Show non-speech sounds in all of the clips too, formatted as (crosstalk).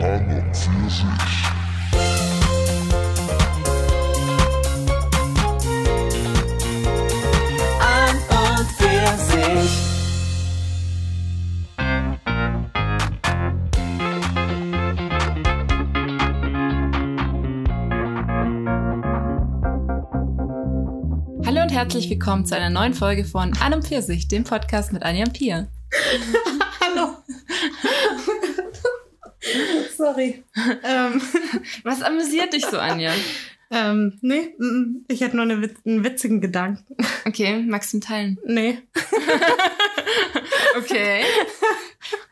An und für sich. Hallo und herzlich willkommen zu einer neuen Folge von An und Pfirsich, dem Podcast mit Anja Pia. (laughs) Hallo. Sorry. ähm, (laughs) Was amüsiert dich so, Anja? ähm, nee, ich hatte nur eine, einen witzigen Gedanken. Okay, magst du ihn teilen? Nee. (laughs) Okay.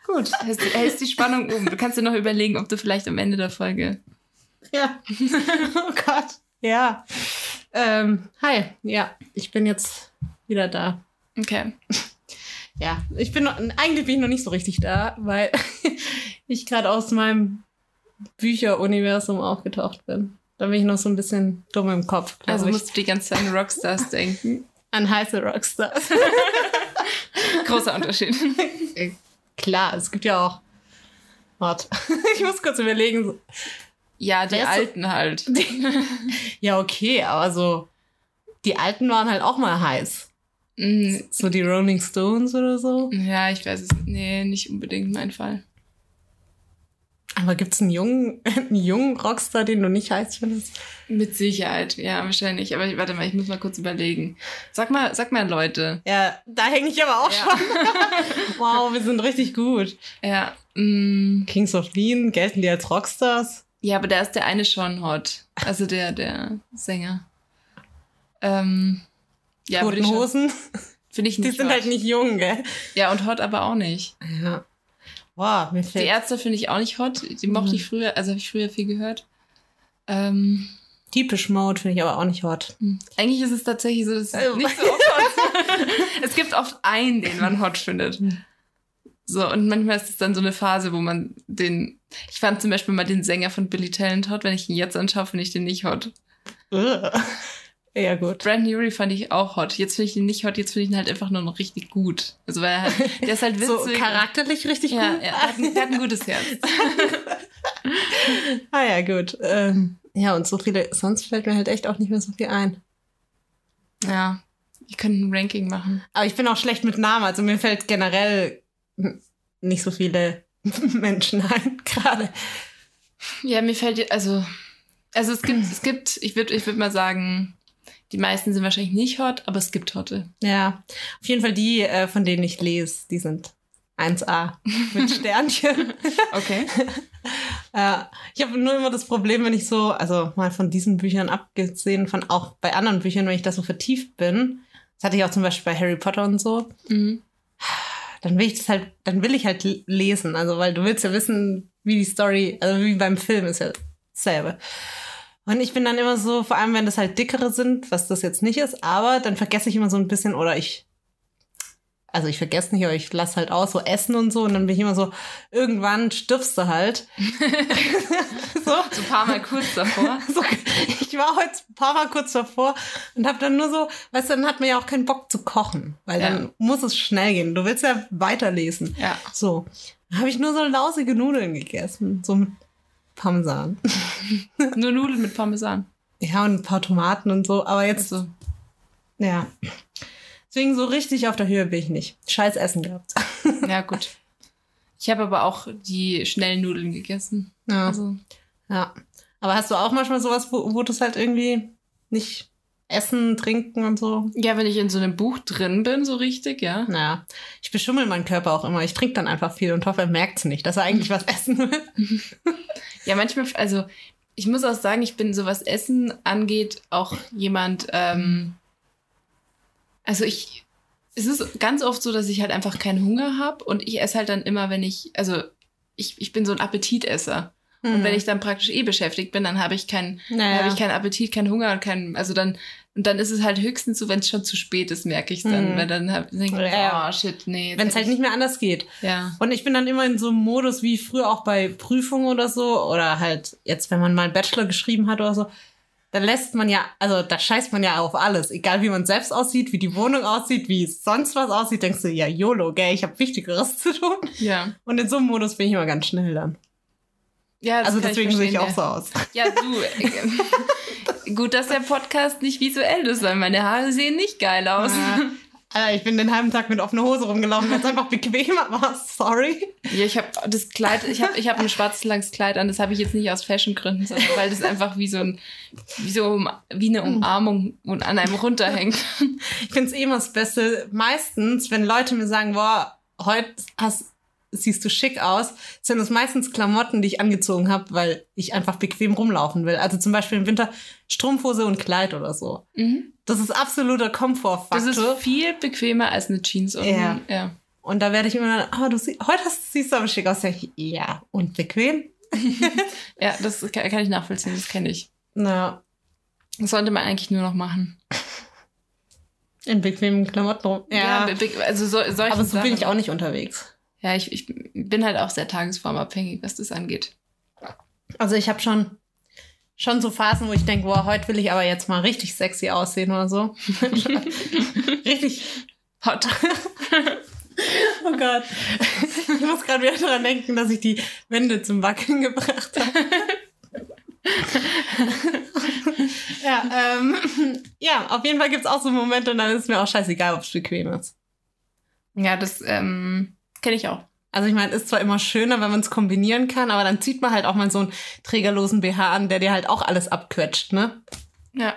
Gut. Hältst, hältst die Spannung oben. Du kannst dir noch überlegen, ob du vielleicht am Ende der Folge. Ja. (laughs) oh Gott. Ja. Ähm, hi. Ja, ich bin jetzt wieder da. Okay. Ja, ich bin noch, eigentlich bin ich noch nicht so richtig da, weil ich gerade aus meinem Bücheruniversum aufgetaucht bin. Da bin ich noch so ein bisschen dumm im Kopf. Also ich. musst du die ganze Zeit an Rockstars denken. (laughs) an heiße Rockstars. (laughs) Großer Unterschied. Klar, es gibt ja auch. Warte, (laughs) ich muss kurz überlegen. Ja, die ist so- Alten halt. Ja, okay, aber so. Die alten waren halt auch mal heiß. Mhm. So die Rolling Stones oder so. Ja, ich weiß es. Nee, nicht unbedingt mein Fall. Aber gibt's einen jungen, (laughs) einen jungen Rockstar, den du nicht heiß findest? Mit Sicherheit, ja, wahrscheinlich. Aber ich, warte mal, ich muss mal kurz überlegen. Sag mal, sag mal, Leute. Ja, da hänge ich aber auch Ja. schon. (laughs) wow, wir sind richtig gut. Ja, mm, Kings of Leon, gelten die als Rockstars? ja, aber da ist der eine schon hot. Also der, der Sänger. Ähm, ja, Toten Hosen? Finde ich Die nicht sind hot. halt nicht jung, gell? Ja, und hot aber auch nicht. Ja. Wow, mir Die fällt. Ärzte finde ich auch nicht hot. Die mochte Mhm. ich früher, also habe ich früher viel gehört. Ähm, Typisch Mode finde ich aber auch nicht hot. eigentlich ist es tatsächlich so, dass es Also- nicht so oft hot (laughs) Es gibt oft einen, den man hot findet. Mhm. So, und manchmal ist es dann so eine Phase, wo man den. Ich fand zum Beispiel mal den Sänger von Billy Talent hot. Wenn ich ihn jetzt anschaue, finde ich den nicht hot. Ja, gut. Brandon Urie fand ich auch hot. Jetzt finde ich ihn nicht hot, jetzt finde ich ihn halt einfach nur noch richtig gut. Also, weil er halt, (laughs) der ist halt witzig. So charakterlich richtig ja, gut. ja, er hat, ein, der hat ein gutes Herz. (laughs) Ah ja, gut. Ähm, ja, und so viele, sonst fällt mir halt echt auch nicht mehr so viel ein. Ja, ich könnte ein Ranking machen. Aber ich bin auch schlecht mit Namen, also mir fällt generell nicht so viele (laughs) Menschen ein, gerade. Ja, mir fällt, also, also es gibt, es gibt, ich würde ich würd mal sagen, die meisten sind wahrscheinlich nicht hot, aber es gibt Hotte. Ja, auf jeden Fall die, äh, von denen ich lese, die sind 1A mit (laughs) Sternchen. Okay. (laughs) äh, ich habe nur immer das Problem, wenn ich so, also mal von diesen Büchern abgesehen, von auch bei anderen Büchern, wenn ich da so vertieft bin, das hatte ich auch zum Beispiel bei Harry Potter und so, Mhm. dann will ich das halt, dann will ich halt lesen. Also, weil du willst ja wissen, wie die Story, also wie beim Film ist ja dasselbe. Und ich bin dann immer so, vor allem wenn das halt dickere sind, was das jetzt nicht ist, aber dann vergesse ich immer so ein bisschen oder ich, also ich vergesse nicht, aber ich lasse halt aus, so Essen und so und dann bin ich immer so, irgendwann stirbst du halt. (laughs) (laughs) so. So ein paar Mal kurz davor. (laughs) So, ich war heute ein paar Mal kurz davor und habe dann nur so, weißt du, dann hat man ja auch keinen Bock zu kochen, weil Ja. dann muss es schnell gehen. Du willst ja weiterlesen. Ja. So, dann habe ich nur so lausige Nudeln gegessen, so mit Parmesan. (laughs) Nur Nudeln mit Parmesan. Ja, und ein paar Tomaten und so, aber jetzt, Also, ja. Deswegen so richtig auf der Höhe bin ich nicht. Scheiß Essen gehabt. (laughs) ja, gut. Ich habe aber auch die schnellen Nudeln gegessen. Ja, Also, ja. Aber hast du auch manchmal sowas, wo, wo du es halt irgendwie nicht essen, trinken und so? ja, wenn ich in so einem Buch drin bin, so richtig, ja. Naja, ich beschummel meinen Körper auch immer. Ich trinke dann einfach viel und hoffe, er merkt es nicht, dass er eigentlich was (laughs) essen will. Ja, manchmal, also ich muss auch sagen, ich bin, so was Essen angeht, auch jemand, ähm, also ich, es ist ganz oft so, dass ich halt einfach keinen Hunger habe und ich esse halt dann immer, wenn ich, also ich, ich bin so ein Appetitesser. Und wenn ich dann praktisch eh beschäftigt bin, dann habe ich keinen, naja. habe ich keinen Appetit, keinen Hunger und keinen, also dann, und dann ist es halt höchstens so, wenn es schon zu spät ist, merke ich dann, Mhm. weil dann hab, denke ich, Ja. oh shit, nee. wenn es halt ich- nicht mehr anders geht. Ja. Und ich bin dann immer in so einem Modus wie früher auch bei Prüfungen oder so. Oder halt jetzt, wenn man mal einen Bachelor geschrieben hat oder so. Da lässt man ja, also da scheißt man ja auf alles. Egal wie man selbst aussieht, wie die Wohnung aussieht, wie sonst was aussieht, denkst du, ja, YOLO, gell, ich habe Wichtigeres (laughs) zu tun. Ja. Und in so einem Modus bin ich immer ganz schnell dann. Ja, das Also deswegen sehe ich auch so aus. Ja, du. (laughs) Gut, dass der Podcast nicht visuell ist, weil meine Haare sehen nicht geil aus. Ja. Alter, ich bin den halben Tag mit offener Hose rumgelaufen, weil es einfach bequemer war. Sorry. Ja, ich habe das Kleid, ich habe ich hab ein schwarzes langes Kleid an, das habe ich jetzt nicht aus Fashiongründen, sondern weil das einfach wie so ein wie so wie eine Umarmung und an einem runterhängt. Ich finde es eh immer das Beste. Meistens, wenn Leute mir sagen, boah, heute hast, siehst du schick aus, sind es meistens Klamotten, die ich angezogen habe, weil ich einfach bequem rumlaufen will. Also zum Beispiel im Winter Strumpfhose und Kleid oder so. Mhm. Das ist absoluter Das Komfortfaktor. ist viel bequemer als eine Jeans und Ja. ja. Und da werde ich immer, ah, du sie heute siehst du aber schick aus. Ich, Ja, und bequem? (laughs) Ja, das kann, ich nachvollziehen, das kenne ich. Na, Das sollte man eigentlich nur noch machen. in bequemen Klamotten rum. Ja, be- also so, solche aber so bin Sachen. ich auch nicht unterwegs. Ja, ich, ich bin halt auch sehr tagesformabhängig, was das angeht. Also ich habe schon schon so Phasen, wo ich denke, boah, heute will ich aber jetzt mal richtig sexy aussehen oder so. (laughs) richtig Hot. Oh Gott. Ich muss gerade wieder daran denken, dass ich die Wände zum Wackeln gebracht habe. ja, ähm, ja, auf jeden Fall gibt's auch so Momente und dann ist mir auch scheißegal, ob es bequem ist. Ja, das ähm, kenne ich auch. Also ich meine, ist zwar immer schöner, wenn man es kombinieren kann, aber dann zieht man halt auch mal so einen trägerlosen BH an, der dir halt auch alles abquetscht, ne? Ja.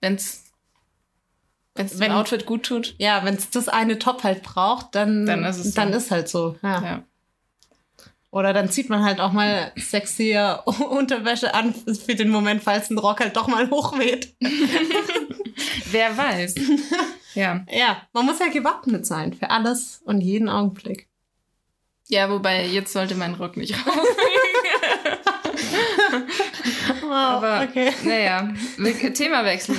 Wenn's, wenn's Wenn- dem Outfit gut tut. Ja, wenn es das eine Top halt braucht, dann, Dann ist es so. dann ist halt so. Ja. Ja. Oder dann zieht man halt auch mal sexier (laughs) Unterwäsche an für den Moment, falls ein Rock halt doch mal hochweht. (laughs) Wer weiß. (laughs) ja. Ja, man muss ja gewappnet sein für alles und jeden Augenblick. Ja, wobei jetzt sollte mein Rock nicht raus. (laughs) Oh, Aber okay. naja, Themawechsel.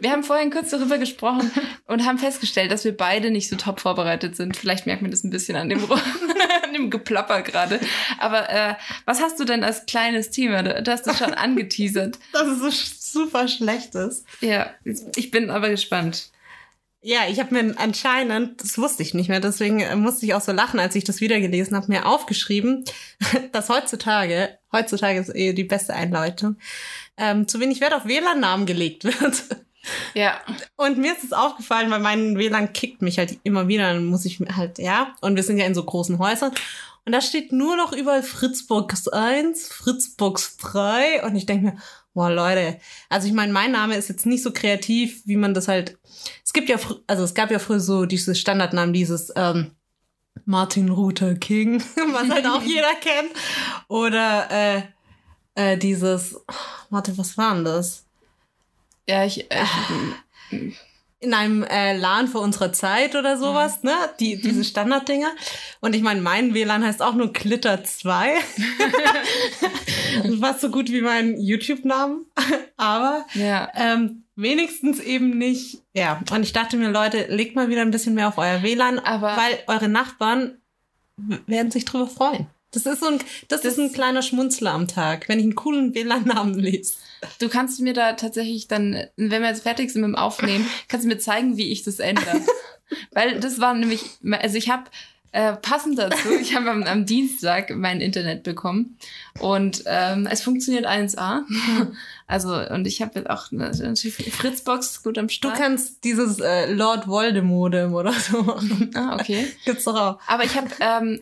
Wir haben vorhin kurz darüber gesprochen und haben festgestellt, dass wir beide nicht so top vorbereitet sind. Vielleicht merkt man das ein bisschen an dem, (laughs) an dem Geplapper gerade. Aber äh, was hast du denn als kleines Thema? Du, hast es schon angeteasert. (laughs) Dass es so super schlecht ist. Ja, ich bin aber gespannt. Ja, ich habe mir anscheinend, das wusste ich nicht mehr, deswegen musste ich auch so lachen, als ich das wieder gelesen habe, mir aufgeschrieben, (laughs) dass heutzutage, heutzutage ist eh die beste Einleitung, ähm, zu wenig Wert auf WLAN-Namen gelegt wird. Ja, Und mir ist es aufgefallen, weil mein WLAN kickt mich halt immer wieder, dann muss ich halt, ja, und wir sind ja in so großen Häusern. Und da steht nur noch überall Fritzbox 1, Fritzbox 3 und ich denke mir, boah Leute, also ich meine, mein Name ist jetzt nicht so kreativ, wie man das halt, es gibt ja, also es gab ja früher so diese Standardnamen, dieses ähm, Martin Luther King, (laughs) was halt auch jeder (laughs) kennt, oder äh, äh, dieses, warte, was war denn das? ja, ich, äh, in einem äh, LAN vor unserer Zeit oder sowas, ne? Die, diese (laughs) Standarddinger. Und ich meine, mein WLAN heißt auch nur Glitter 2. (laughs) Was so gut wie mein YouTube-Namen. Aber ja. ähm, wenigstens eben nicht. Ja, und ich dachte mir, Leute, legt mal wieder ein bisschen mehr auf euer WLAN, Aber- weil eure Nachbarn werden sich drüber freuen. Das ist so ein, das, Das- ist ein kleiner Schmunzler am Tag, wenn ich einen coolen WLAN-Namen lese. Du kannst mir da tatsächlich dann, wenn wir jetzt fertig sind mit dem Aufnehmen, (laughs) kannst du mir zeigen, wie ich das ändere. Weil das war nämlich, also ich habe äh, passend dazu, ich habe am, am Dienstag mein Internet bekommen und ähm, es funktioniert 1A. (laughs) Also und ich habe jetzt auch eine, natürlich Fritzbox gut am Du Start. kannst dieses äh, Lord Voldemodem oder so machen. ah, okay. (laughs) Gibt's doch auch. Aber ich habe ähm,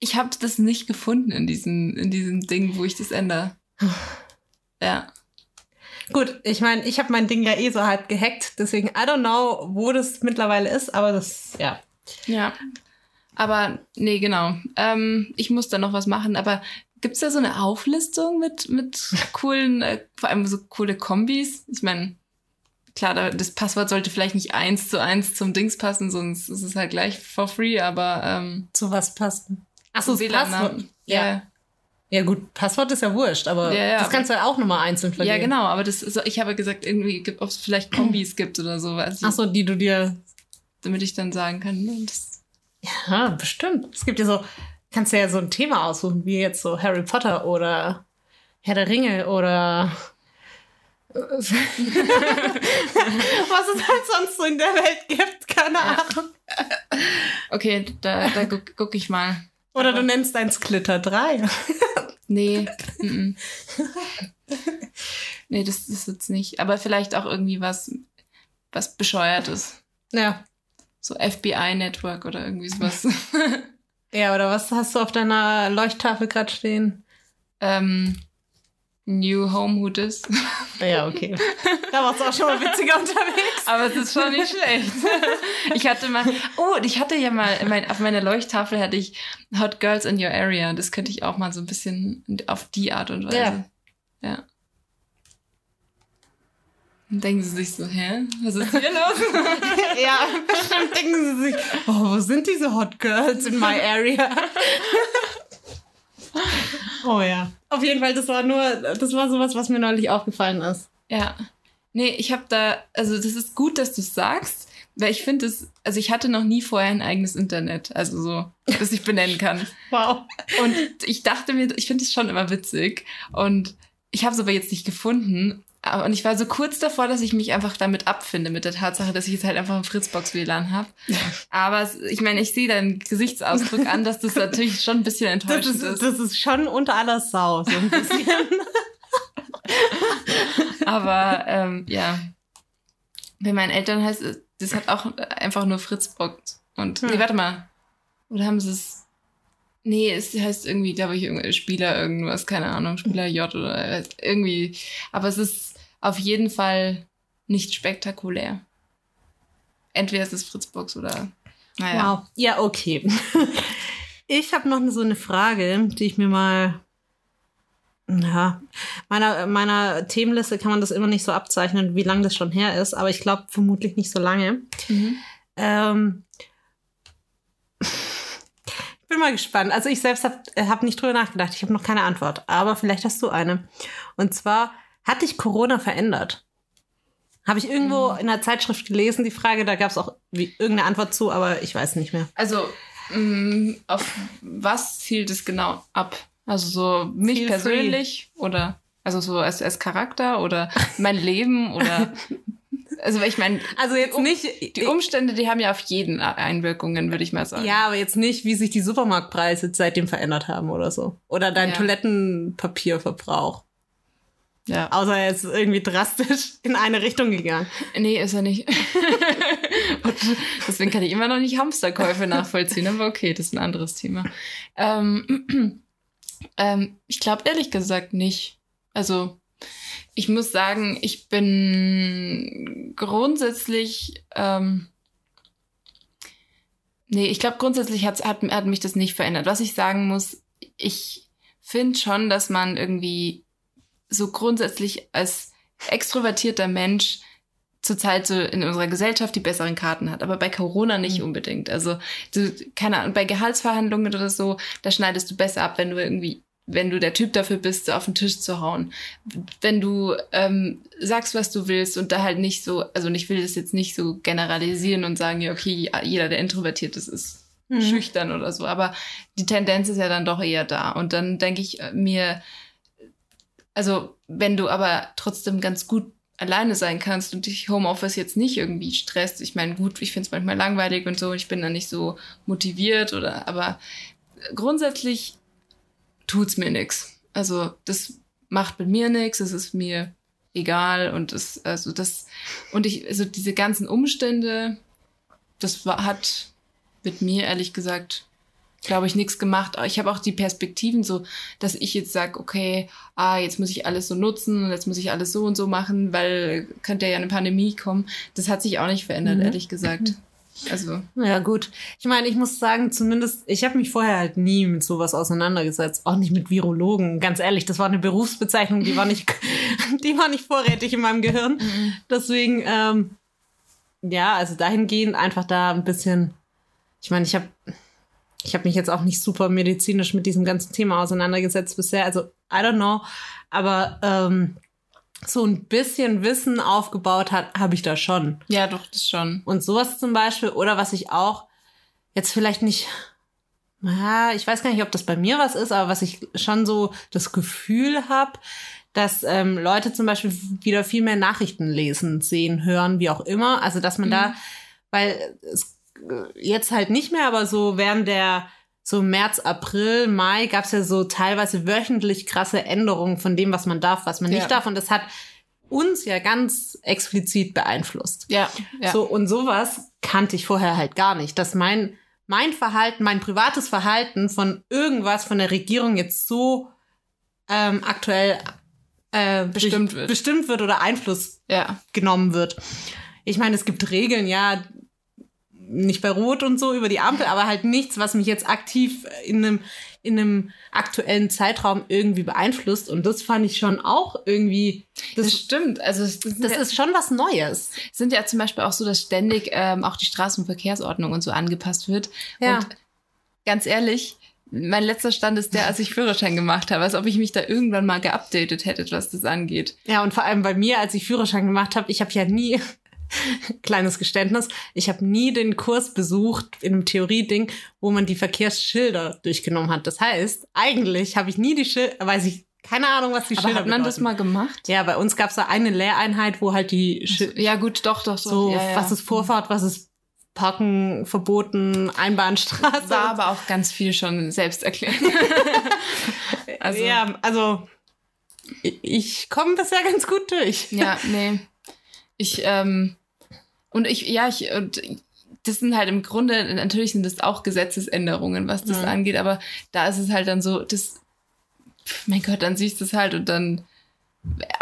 ich habe das nicht gefunden in diesem in diesem Ding, wo ich das ändere. (sighs) Ja. Gut, ich meine, ich habe mein Ding ja eh so halb gehackt, deswegen I don't know, wo das mittlerweile ist, aber das, ja. Ja. Aber nee, genau. Ähm, ich muss da noch was machen. Aber gibt's da so eine Auflistung mit, mit (laughs) coolen, äh, vor allem so coole Kombis? Ich meine, klar, da, das Passwort sollte vielleicht nicht eins zu eins zum Dings passen, sonst ist es halt gleich for free, aber ähm, Zu was passt? Ach so, das WLAN-Namen. Passwort. Ja. Ja. Ja gut, Passwort ist ja wurscht, aber Ja, ja, das kannst du ja auch nochmal einzeln ja, vergeben. genau, aber das ist, ich habe gesagt, irgendwie, ob es vielleicht Kombis gibt oder so, weiß ich, Ach so, die du dir, damit ich dann sagen kann, ne, das, ja, bestimmt. Es gibt ja so, kannst du ja so ein Thema aussuchen, wie jetzt so Harry Potter oder Herr der Ringe oder (laughs) was es halt sonst so in der Welt gibt, keine Ahnung. okay, da, da guck, guck ich mal. Oder du nennst dein Glitter 3. (laughs) Nee. mm -mm. nee, das ist jetzt nicht. Aber vielleicht auch irgendwie was, was bescheuertes. Ja. So FBI-Network oder irgendwie sowas. Ja, oder was hast du auf deiner Leuchttafel gerade stehen? ähm, New Home Who Dis. Ja, okay. Da warst du auch schon mal witziger unterwegs. Aber es ist schon nicht schlecht. Ich hatte mal, oh, ich hatte ja mal, mein, auf meiner Leuchttafel hatte ich Hot Girls in Your Area. Das könnte ich auch mal so ein bisschen auf die Art und Weise. Ja. ja. Dann denken sie sich so, hä? Was ist hier los? (laughs) Ja, bestimmt denken sie sich, oh, wo sind diese Hot Girls in my area? Oh ja. Auf jeden Fall, das war nur, das war sowas, was mir neulich aufgefallen ist. Ja. Nee, ich habe da, also das ist gut, dass du es sagst, weil ich finde es, also ich hatte noch nie vorher ein eigenes Internet, also so, das ich benennen kann. (laughs) Wow. Und ich dachte mir, ich finde es schon immer witzig. Und ich habe es aber jetzt nicht gefunden. Aber- Und ich war so kurz davor, dass ich mich einfach damit abfinde, mit der Tatsache, dass ich jetzt halt einfach ein Fritzbox-WLAN habe. Aber ich meine, ich sehe deinen Gesichtsausdruck an, dass das natürlich schon ein bisschen Das enttäuschend ist, ist. das ist schon unter aller Sau, so ein bisschen. (laughs) Aber ähm, ja, bei meinen Eltern heißt es, das hat auch einfach nur Fritzbox. Und Hm. nee, warte mal. Oder haben sie es? Nee, es heißt irgendwie, glaube ich, irgendwie Spieler irgendwas, keine Ahnung, Spieler J oder irgendwie. Aber es ist auf jeden Fall nicht spektakulär. Entweder es ist Fritzbox oder. Naja. Wow. Ja, okay. (laughs) Ich habe noch so eine Frage, die ich mir mal. Ja, meiner, meiner Themenliste kann man das immer nicht so abzeichnen, wie lange das schon her ist, aber ich glaube vermutlich nicht so lange. Mhm. Ähm, bin mal gespannt. Also ich selbst habe hab nicht drüber nachgedacht. Ich habe noch keine Antwort. Aber vielleicht hast du eine. Und zwar, hat dich Corona verändert? Habe ich irgendwo in einer Zeitschrift gelesen, die Frage, da gab es auch wie, irgendeine Antwort zu, aber ich weiß nicht mehr. Also, mh, auf was zielt es genau ab? Also so mich Feel persönlich oder also so als, als Charakter oder mein Leben oder (laughs) also ich meine, Also jetzt nicht. die Umstände, die haben ja auf jeden Einwirkungen, würde ich mal sagen. ja, aber jetzt nicht, wie sich die Supermarktpreise seitdem verändert haben oder so. Oder dein Ja. Toilettenpapierverbrauch. ja. Außer er ist irgendwie drastisch in eine Richtung gegangen. Nee, ist er nicht. (laughs) Deswegen kann ich immer noch nicht Hamsterkäufe nachvollziehen, aber okay, das ist ein anderes Thema. Ähm, (clears throat) ähm, ich glaube ehrlich gesagt nicht. Also, ich muss sagen, ich bin grundsätzlich. Ähm, nee, ich glaube grundsätzlich hat's, hat, hat mich das nicht verändert. Was ich sagen muss, ich finde schon, dass man irgendwie so grundsätzlich als extrovertierter Mensch zurzeit so in unserer Gesellschaft die besseren Karten hat, aber bei Corona nicht Mhm. unbedingt. Also du, keine Ahnung, bei Gehaltsverhandlungen oder so, da schneidest du besser ab, wenn du irgendwie, wenn du der Typ dafür bist, auf den Tisch zu hauen. Wenn du ähm, sagst, was du willst und da halt nicht so, also ich will das jetzt nicht so generalisieren und sagen, ja, okay, jeder, der introvertiert ist, ist Mhm. schüchtern oder so, aber die Tendenz ist ja dann doch eher da. Und dann denke ich mir, also wenn du aber trotzdem ganz gut alleine sein kannst und dich Homeoffice jetzt nicht irgendwie stresst, ich meine, gut, ich finde es manchmal langweilig und so, ich bin dann nicht so motiviert oder, aber grundsätzlich tut's mir nix. Also das macht mit mir nix, es ist mir egal und es, also das, und ich, also diese ganzen Umstände, das war, hat mit mir ehrlich gesagt, glaube ich, nichts gemacht. Ich habe auch die Perspektiven so, dass ich jetzt sage, okay, ah, jetzt muss ich alles so nutzen und jetzt muss ich alles so und so machen, weil könnte ja eine Pandemie kommen. Das hat sich auch nicht verändert, Mhm. ehrlich gesagt. Also, Ja, gut. Ich meine, ich muss sagen, zumindest, ich habe mich vorher halt nie mit sowas auseinandergesetzt. Auch nicht mit Virologen. Ganz ehrlich, das war eine Berufsbezeichnung, die war nicht, (laughs) die war nicht vorrätig in meinem Gehirn. Deswegen, ähm, ja, also dahingehend einfach da ein bisschen, ich meine, ich habe ich habe mich jetzt auch nicht super medizinisch mit diesem ganzen Thema auseinandergesetzt bisher. Also, I don't know. Aber ähm, so ein bisschen Wissen aufgebaut hat, habe ich da schon. ja, doch, das schon. Und sowas zum Beispiel, oder was ich auch jetzt vielleicht nicht, ja, ich weiß gar nicht, ob das bei mir was ist, aber was ich schon so das Gefühl habe, dass ähm, Leute zum Beispiel wieder viel mehr Nachrichten lesen, sehen, hören, wie auch immer. Also dass man da, weil es äh, jetzt halt nicht mehr, aber so während der so März, April, Mai gab es ja so teilweise wöchentlich krasse Änderungen von dem, was man darf, was man nicht Ja. darf. Und das hat uns ja ganz explizit beeinflusst. Ja, ja. So, und sowas kannte ich vorher halt gar nicht. Dass mein, mein Verhalten, mein privates Verhalten von irgendwas von der Regierung jetzt so ähm, aktuell äh, Bestimmt wird. bestimmt wird oder Einfluss ja. genommen wird. Ich meine, es gibt Regeln, ja, nicht bei Rot und so über die Ampel, aber halt nichts, was mich jetzt aktiv in einem, in einem aktuellen Zeitraum irgendwie beeinflusst. Und das fand ich schon auch irgendwie, Das das, stimmt. Also sind, das ja, ist schon was Neues. sind ja zum Beispiel auch so, dass ständig ähm, auch die Straßenverkehrsordnung und so angepasst wird. Ja. Und ganz ehrlich, mein letzter Stand ist der, als ich Führerschein gemacht habe, als ob ich mich da irgendwann mal geupdatet hätte, was das angeht. Ja, und vor allem bei mir, als ich Führerschein gemacht habe, ich habe ja nie, (laughs) kleines Geständnis, ich habe nie den Kurs besucht in einem Theorieding, wo man die Verkehrsschilder durchgenommen hat. Das heißt, eigentlich habe ich nie die Schilder, weiß ich, keine Ahnung, was die Aber Schilder hat man das bedeuten. mal gemacht? Ja, bei uns gab es da eine Lehreinheit, wo halt die Schilder, Ja, gut, doch, doch, doch. so, ja, ja. was ist Vorfahrt, was ist Parken verboten, Einbahnstraße. War aber auch ganz viel schon selbst erklärt. (laughs) also, ja. ja, also ich- ich komme bisher ganz gut durch. ja, nee. Ich, ähm, und ich, ja, ich, und das sind halt im Grunde, natürlich sind das auch Gesetzesänderungen, was das Mhm. angeht, aber da ist es halt dann so, das, mein Gott, dann siehst du es halt und dann,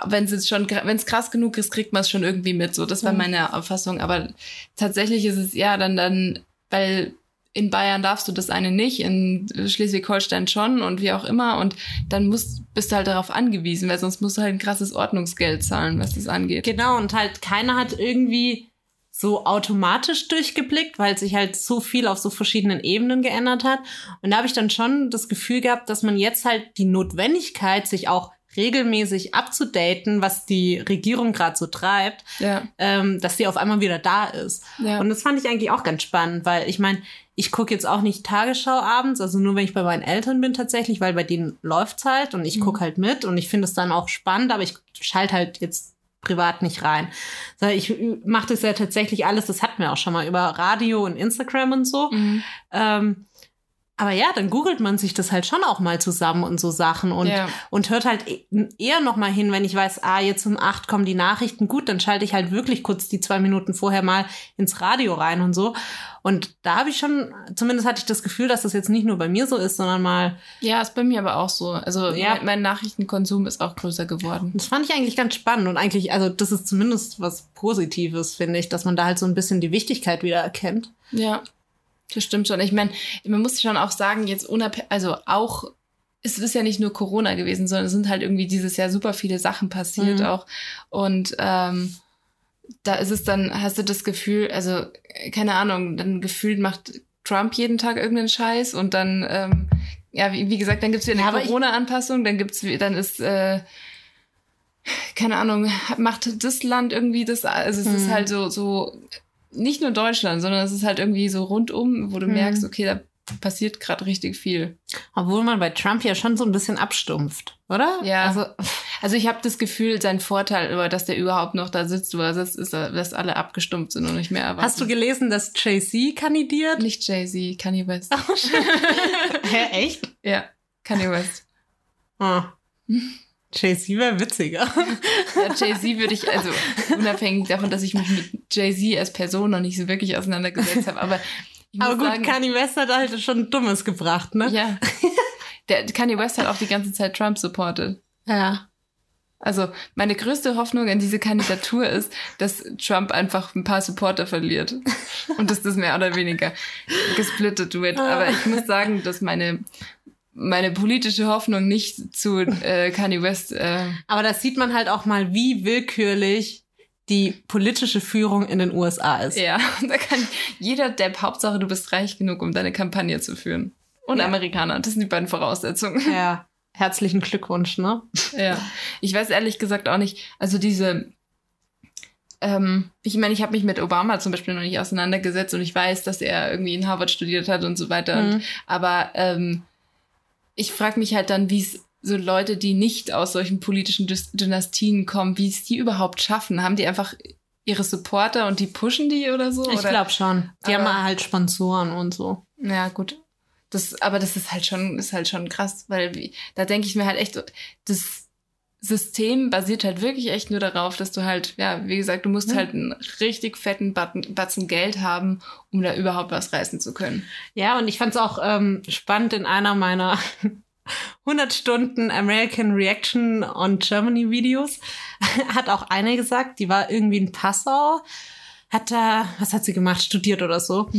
wenn es jetzt schon, wenn es krass genug ist, kriegt man es schon irgendwie mit. So, das war Mhm. meine Auffassung. Aber tatsächlich ist es ja dann dann, weil in Bayern darfst du das eine nicht, in Schleswig-Holstein schon und wie auch immer. Und dann musst, bist du halt darauf angewiesen, weil sonst musst du halt ein krasses Ordnungsgeld zahlen, was das angeht. Genau, und halt keiner hat irgendwie so automatisch durchgeblickt, weil sich halt so viel auf so verschiedenen Ebenen geändert hat. Und da habe ich dann schon das Gefühl gehabt, dass man jetzt halt die Notwendigkeit, sich auch regelmäßig abzudaten, was die Regierung gerade so treibt, Ja, ähm, dass die auf einmal wieder da ist. ja. Und das fand ich eigentlich auch ganz spannend, weil ich meine, ich gucke jetzt auch nicht Tagesschau abends, also nur wenn ich bei meinen Eltern bin tatsächlich, weil bei denen läuft's halt und ich guck halt mit und ich finde es dann auch spannend, aber ich schalte halt jetzt privat nicht rein. Ich mache das ja tatsächlich alles, das hatten wir auch schon mal über Radio und Instagram und so. Mhm. Ähm, aber ja, dann googelt man sich das halt schon auch mal zusammen und so Sachen und, Ja. und hört halt e- eher noch mal hin, wenn ich weiß, ah, jetzt um acht kommen die Nachrichten. Gut, dann schalte ich halt wirklich kurz die zwei Minuten vorher mal ins Radio rein und so. Und da habe ich schon, zumindest hatte ich das Gefühl, dass das jetzt nicht nur bei mir so ist, sondern mal, ja, ist bei mir aber auch so. Also Ja. mein, mein Nachrichtenkonsum ist auch größer geworden. das fand ich eigentlich ganz spannend und eigentlich, also das ist zumindest was Positives, finde ich, dass man da halt so ein bisschen die Wichtigkeit wieder erkennt. Ja, das stimmt schon. Ich meine, man muss schon auch sagen, jetzt unabhängig, also auch, es ist ja nicht nur Corona gewesen, sondern es sind halt irgendwie dieses Jahr super viele Sachen passiert Mhm. auch. Und ähm, da ist es dann, hast du das Gefühl, also keine Ahnung, dann gefühlt macht Trump jeden Tag irgendeinen Scheiß und dann, ähm, ja, wie, wie gesagt, dann gibt's wieder Ja, eine ich- Corona-Anpassung, dann gibt's, wie- dann ist, äh, keine Ahnung, macht das Land irgendwie das, also es ist Mhm. halt so, so, nicht nur Deutschland, sondern es ist halt irgendwie so rundum, wo du Mhm. merkst, okay, da passiert gerade richtig viel. Obwohl man bei Trump ja schon so ein bisschen abstumpft, oder? Ja. Also, Also ich habe das Gefühl, sein Vorteil, über dass der überhaupt noch da sitzt, wo er sitzt, ist, dass alle abgestumpft sind und nicht mehr erwarten. hast du gelesen, dass Jay-Z kandidiert? nicht Jay-Z, Kanye West. (laughs) Hä, echt? ja, Kanye West. Ah. Jay-Z wäre witziger. Ja, Jay-Z würde ich, also unabhängig davon, dass ich mich mit Jay-Z als Person noch nicht so wirklich auseinandergesetzt habe, aber ich Aber gut, sagen, Kanye West hat halt schon Dummes gebracht, ne? ja, (laughs) der Kanye West hat auch die ganze Zeit Trump supportet. Ja. Also meine größte Hoffnung an diese Kandidatur ist, dass Trump einfach ein paar Supporter verliert und dass das mehr oder weniger gesplittet wird. Aber ich muss sagen, dass meine meine politische Hoffnung nicht zu äh, Kanye West. Äh, Aber das sieht man halt auch mal, wie willkürlich die politische Führung in den USA ist. ja, (laughs) da kann jeder Depp Hauptsache du bist reich genug, um deine Kampagne zu führen. Und Ja. Amerikaner, das sind die beiden Voraussetzungen. Ja. Herzlichen Glückwunsch, ne? Ja, ich weiß ehrlich gesagt auch nicht, also diese, ähm, ich meine, ich habe mich mit Obama zum Beispiel noch nicht auseinandergesetzt und ich weiß, dass er irgendwie in Harvard studiert hat und so weiter. Mhm. Und, aber ähm, ich frage mich halt dann, wie es so Leute, die nicht aus solchen politischen Dynastien kommen, wie es die überhaupt schaffen. Haben die einfach ihre Supporter und die pushen die oder so? Ich glaube schon. Die Aber- haben halt Sponsoren und so. Ja, gut. Das, aber das ist halt schon, ist halt schon krass, weil wie, da denke ich mir halt echt, das System basiert halt wirklich echt nur darauf, dass du halt, ja, wie gesagt, du musst Ja. halt einen richtig fetten Batzen, Batzen Geld haben, um da überhaupt was reißen zu können. Ja, und ich fand es auch ähm, spannend in einer meiner (laughs) 100 Stunden American Reaction on Germany Videos (laughs) hat auch eine gesagt, die war irgendwie in Passau, hat da, was hat sie gemacht, studiert oder so.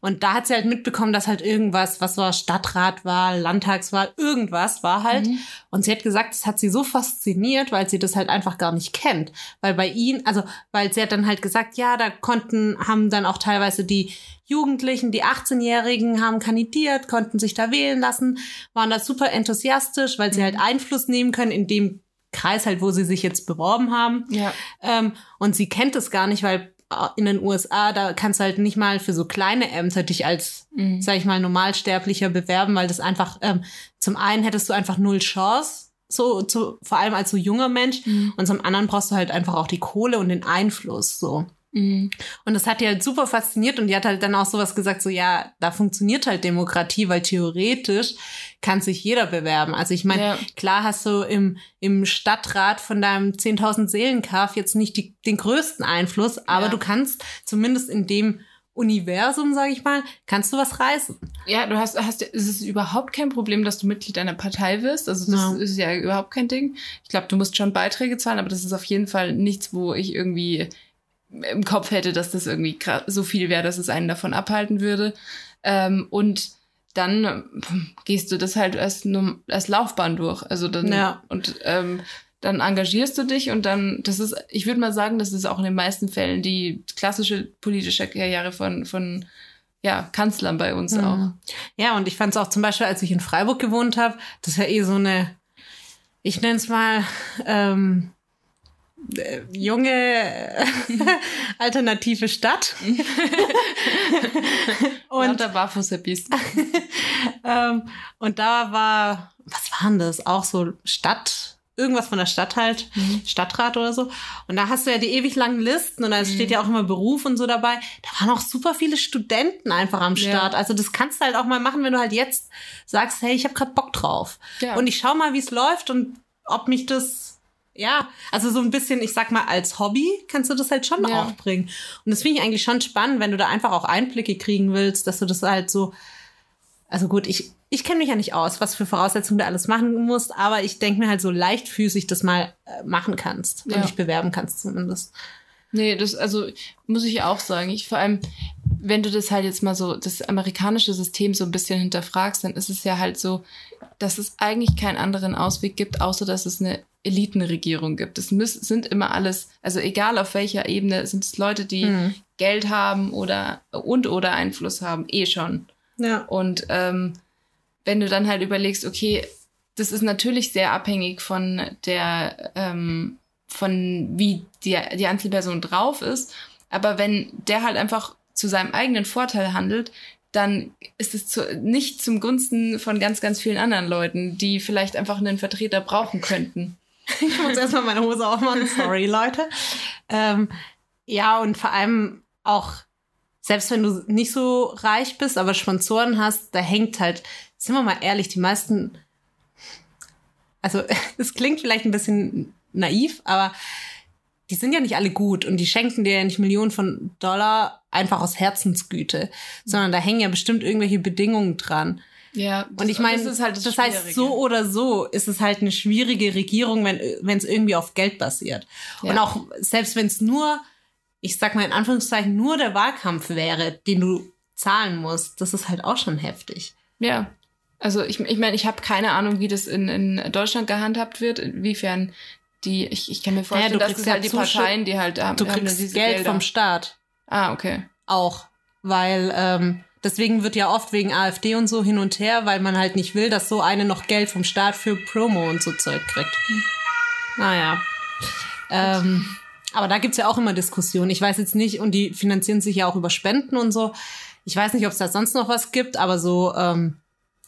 Und da hat sie halt mitbekommen, dass halt irgendwas, was war Stadtratwahl, Landtagswahl, irgendwas war halt. Mhm. Und sie hat gesagt, das hat sie so fasziniert, weil sie das halt einfach gar nicht kennt. Weil bei ihnen, also, weil sie hat dann halt gesagt, ja, da konnten, haben dann auch teilweise die Jugendlichen, die 18-Jährigen haben kandidiert, konnten sich da wählen lassen, waren da super enthusiastisch, weil sie halt Einfluss nehmen können in dem Kreis halt, wo sie sich jetzt beworben haben. Ja. Ähm, und sie kennt es gar nicht, weil in den USA, da kannst du halt nicht mal für so kleine Ämter dich als, Mhm. sag ich mal, Normalsterblicher bewerben, weil das einfach, ähm, zum einen hättest du einfach null Chance, so, zu, vor allem als so junger Mensch, Mhm. und zum anderen brauchst du halt einfach auch die Kohle und den Einfluss, so. Mhm. Und das hat die halt super fasziniert und die hat halt dann auch sowas gesagt, so ja, da funktioniert halt Demokratie, weil theoretisch kann sich jeder bewerben. Also ich meine, Ja. klar hast du im, im Stadtrat von deinem 10.000 Seelenkauf jetzt nicht die, den größten Einfluss, aber Ja. du kannst zumindest in dem Universum, sage ich mal, kannst du was reißen. Ja, du hast, hast, es ist überhaupt kein Problem, dass du Mitglied einer Partei wirst. Also das Ja. ist ja überhaupt kein Ding. Ich glaube, du musst schon Beiträge zahlen, aber das ist auf jeden Fall nichts, wo ich irgendwie im Kopf hätte, dass das irgendwie so viel wäre, dass es einen davon abhalten würde. Ähm, und dann gehst du das halt als, Num- als Laufbahn durch. Also dann Ja. und ähm, dann engagierst du dich und dann, das ist, ich würde mal sagen, das ist auch in den meisten Fällen die klassische politische Karriere von, von ja, Kanzlern bei uns auch. Mhm. Ja, und ich fand es auch zum Beispiel, als ich in Freiburg gewohnt habe, das ist ja eh so eine, ich nenne es mal, ähm, äh, junge äh, (laughs) alternative Stadt. (laughs) und, Lauter Barfuß-Hippies. (laughs) ähm, und da war, was war denn das? Auch so Stadt, irgendwas von der Stadt halt, Stadtrat oder so. Und da hast du ja die ewig langen Listen und da steht ja auch immer Beruf und so dabei. Da waren auch super viele Studenten einfach am Ja. Start. Also das kannst du halt auch mal machen, wenn du halt jetzt sagst, hey, ich habe gerade Bock drauf. Ja. Und ich schau mal, wie es läuft und ob mich das ja, also so ein bisschen, ich sag mal, als Hobby kannst du das halt schon Ja. auch bringen. Und das finde ich eigentlich schon spannend, wenn du da einfach auch Einblicke kriegen willst, dass du das halt so, also gut, ich, ich kenne mich ja nicht aus, was für Voraussetzungen du alles machen musst, aber ich denke mir halt so leichtfüßig das mal äh, machen kannst Ja. und dich bewerben kannst zumindest. Nee, das, also muss ich auch sagen. Ich vor allem, wenn du das halt jetzt mal so, das amerikanische System so ein bisschen hinterfragst, dann ist es ja halt so, dass es eigentlich keinen anderen Ausweg gibt, außer dass es eine Elitenregierung gibt. Es müß, sind immer alles, also egal auf welcher Ebene, sind es Leute, die Mhm. Geld haben oder und oder Einfluss haben, eh schon. Ja. Und ähm, wenn du dann halt überlegst, okay, das ist natürlich sehr abhängig von der, ähm, von wie die, die Einzelperson drauf ist. Aber wenn der halt einfach zu seinem eigenen Vorteil handelt, dann ist es zu, nicht zum Gunsten von ganz, ganz vielen anderen Leuten, die vielleicht einfach einen Vertreter brauchen könnten. (laughs) Ich muss erstmal meine Hose aufmachen. Sorry, Leute. Ähm, ja, und vor allem auch, selbst wenn du nicht so reich bist, aber Sponsoren hast, da hängt halt, sind wir mal ehrlich, die meisten, also (laughs) es klingt vielleicht ein bisschen naiv, aber die sind ja nicht alle gut und die schenken dir ja nicht Millionen von Dollar einfach aus Herzensgüte, sondern da hängen ja bestimmt irgendwelche Bedingungen dran. Ja, Und ich meine, das, das, halt das heißt, Schwierige. so oder so ist es halt eine schwierige Regierung, wenn es irgendwie auf Geld basiert. Ja. Und auch selbst wenn es nur, ich sag mal in Anführungszeichen, nur der Wahlkampf wäre, den du zahlen musst, das ist halt auch schon heftig. Ja. Also ich, ich meine, ich habe keine Ahnung, wie das in, in Deutschland gehandhabt wird, inwiefern die, ich, ich kann mir vorstellen, du dass kriegst es ja halt die Parteien, die halt haben, Du haben kriegst diese Geld Gelder. vom Staat Ah, okay. auch, weil ähm, deswegen wird ja oft wegen AfD und so hin und her, weil man halt nicht will, dass so eine noch Geld vom Staat für Promo und so Zeug kriegt. Naja. Ähm, aber da gibt's ja auch immer Diskussionen. Ich weiß jetzt nicht, und die finanzieren sich ja auch über Spenden und so. Ich weiß nicht, ob es da sonst noch was gibt, aber so ähm,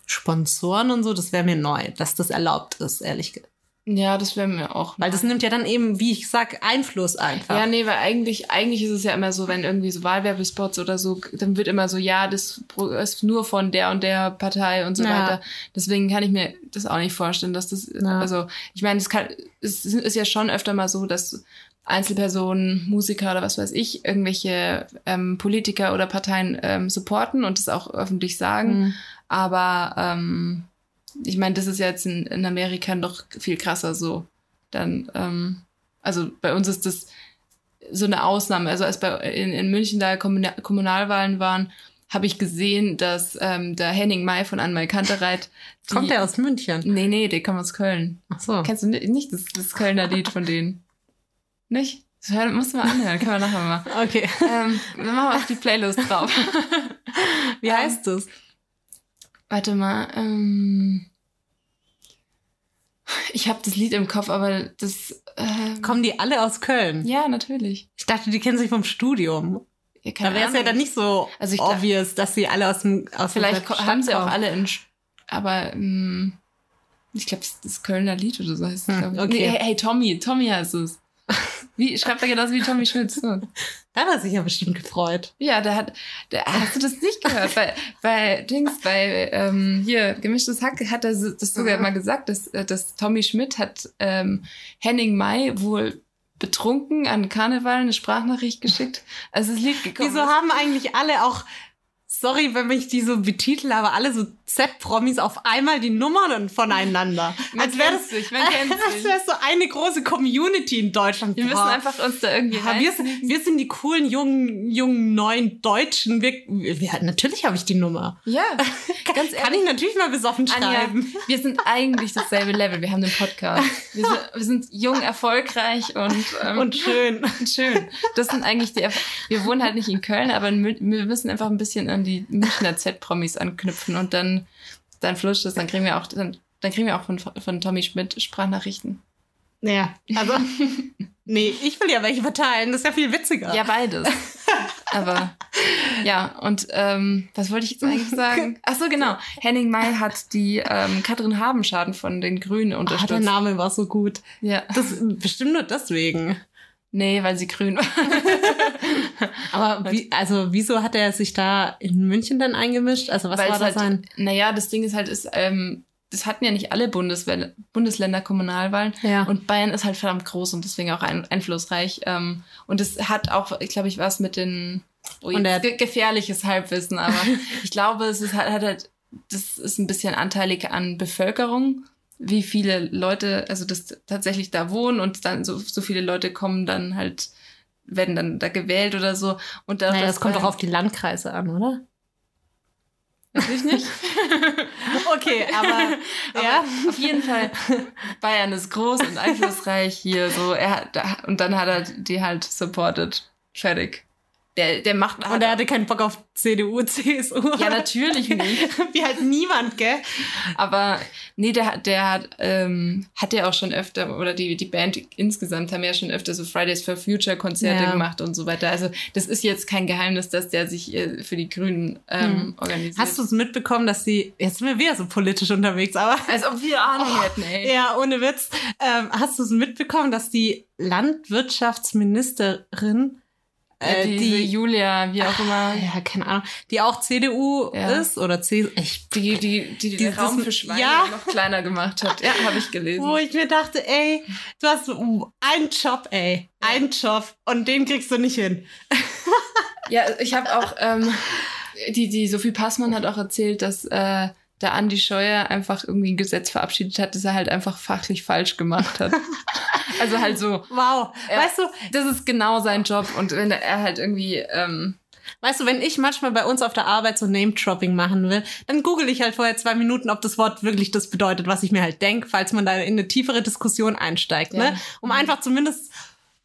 Sponsoren und so, das wäre mir neu, dass das erlaubt ist, ehrlich gesagt. Ja, das wäre mir auch. Weil das nimmt ja dann eben, wie ich sag, Einfluss einfach. Ja, nee, weil eigentlich, eigentlich ist es ja immer so, wenn irgendwie so Wahlwerbespots oder so, dann wird immer so, ja, das ist nur von der und der Partei und so Ja. weiter. Deswegen kann ich mir das auch nicht vorstellen, dass das, Ja. also, ich meine, es kann, es ist ja schon öfter mal so, dass Einzelpersonen, Musiker oder was weiß ich, irgendwelche ähm, Politiker oder Parteien ähm, supporten und das auch öffentlich sagen. Mhm. Aber ähm, ich meine, das ist ja jetzt in, in Amerika noch viel krasser so. Dann, ähm, also bei uns ist das so eine Ausnahme. Also als bei in, in München da Kommuna Kommunalwahlen waren, habe ich gesehen, dass ähm, der Henning May von Anmal Kantereit. die- Kommt der aus München? Nee, nee, der kommt aus Köln. Ach so. Kennst du ni- nicht das, das Kölner Lied von denen? (laughs) Nicht? Das hör- musst du mal anhören, können wir nachher mal. Okay. Ähm, dann machen wir auf die Playlist drauf. (laughs) Wie heißt das? Warte mal. Ähm, ich habe das Lied im Kopf, aber das. Ähm, Kommen die alle aus Köln? ja, natürlich. Ich dachte, die kennen sich vom Studium. Ja, Da wäre es ja dann nicht so Also ich obvious, dass sie alle aus dem aus Vielleicht Stadt haben sie auch alle in. Aber ähm, ich glaube, das ist Kölner Lied oder so heißt es. Hm, okay. Nee, hey, hey, Tommy, Tommy heißt es. Wie, schreibt er genauso wie Tommy Schmitz. So. (laughs) Da hat er sich ja bestimmt gefreut. Ja, der hat, der, hast du das nicht gehört? bei, bei Dings, bei ähm, hier, gemischtes Hack hat er das sogar Mhm. mal gesagt, dass, äh, dass Tommy Schmidt hat ähm, Henning May wohl betrunken an Karneval eine Sprachnachricht geschickt, als das Lied gekommen Wieso haben eigentlich alle auch, sorry, wenn ich die so betitel, aber alle so Z-Promis auf einmal die Nummern voneinander? (laughs) Man Als wäre das, sich, man (laughs) als wäre so eine große Community in Deutschland. Wir müssen einfach uns da irgendwie Ja, wir, wir sind die coolen, jungen, jungen, neuen Deutschen. Wir, wir, natürlich habe ich die Nummer. Ja, (laughs) ganz Kann ich natürlich mal besoffen Anja, schreiben. wir sind eigentlich dasselbe Level. Wir haben den Podcast. Wir sind, wir sind jung, erfolgreich und, ähm, Und schön. und schön. Das sind eigentlich die. Erf wir wohnen halt nicht in Köln, aber wir müssen einfach ein bisschen an die Münchner Z-Promis anknüpfen und dann, dann fluscht es. Dann kriegen wir auch, dann, dann kriegen wir auch von, von Tommy Schmidt Sprachnachrichten. Ja, also, (laughs) nee, ich will ja welche verteilen. Das ist ja viel witziger. Ja, beides. (laughs) Aber ja, und ähm, was wollte ich jetzt eigentlich sagen? Ach so, genau. Henning May hat die ähm, Katrin Habenschaden von den Grünen Ah, der unterstützt. Name war so gut. ja. Das bestimmt nur deswegen. Nee, weil sie grün war. (laughs) Aber wie, also wieso hat er sich da in München dann eingemischt? Also was weil war es da halt, sein? Naja, das Ding ist halt, ist, ähm, das hatten ja nicht alle Bundeswäl- Bundesländer Kommunalwahlen. Ja. Und Bayern ist halt verdammt groß und deswegen auch ein, einflussreich. Ähm, und es hat auch, ich glaube, ich was mit den oh, Und der- ge gefährliches Halbwissen, aber (laughs) ich glaube, es ist halt, hat halt, das ist ein bisschen anteilig an Bevölkerung, wie viele Leute, also das tatsächlich da wohnen und dann so, so viele Leute kommen dann halt, werden dann da gewählt oder so. Und da, naja, das kommt doch auf die Landkreise an, oder? Natürlich nicht. (laughs) Okay, (laughs) aber, ja. Auf jeden Fall, Bayern ist groß und einflussreich hier, so, er hat, und dann hat er die halt supported. Fertig. Der, der macht, Und er hatte keinen Bock auf CDU, (laughs) CSU. ja, natürlich nicht. (laughs) Wie halt niemand, gell? Aber nee, der, hat- der hat, ähm, hat ja auch schon öfter, oder die, die Band insgesamt haben ja schon öfter so Fridays for Future Konzerte Ja. gemacht und so weiter. Also das ist jetzt kein Geheimnis, dass der sich äh, für die Grünen ähm, organisiert. Hm. Hast du es mitbekommen, dass sie, jetzt sind wir wieder so politisch unterwegs, aber (laughs) Als ob wir Ahnung hätten, ey. ja, ohne Witz. Ähm, hast du es mitbekommen, dass die Landwirtschaftsministerin, äh, diese die, Julia, wie auch immer, ja, keine Ahnung, die auch CDU Ja. ist oder CSU, ich, die, die, die, den Raum für Schweine ja. noch kleiner gemacht hat. Ja, habe ich gelesen. wo ich mir dachte, ey, du hast so einen Job, ey, einen Job und den kriegst du nicht hin. Ja, ich habe auch, ähm, die, die Sophie Passmann hat auch erzählt, dass äh, der Andi Scheuer einfach irgendwie ein Gesetz verabschiedet hat, das er halt einfach fachlich falsch gemacht hat. (laughs) also halt so, Wow. Ja. Weißt du, das ist genau sein Job und wenn er halt irgendwie, ähm, weißt du, wenn ich manchmal bei uns auf der Arbeit so Name-Dropping machen will, dann google ich halt vorher zwei Minuten, ob das Wort wirklich das bedeutet, was ich mir halt denke, falls man da in eine tiefere Diskussion einsteigt, Ja. ne? Um einfach zumindest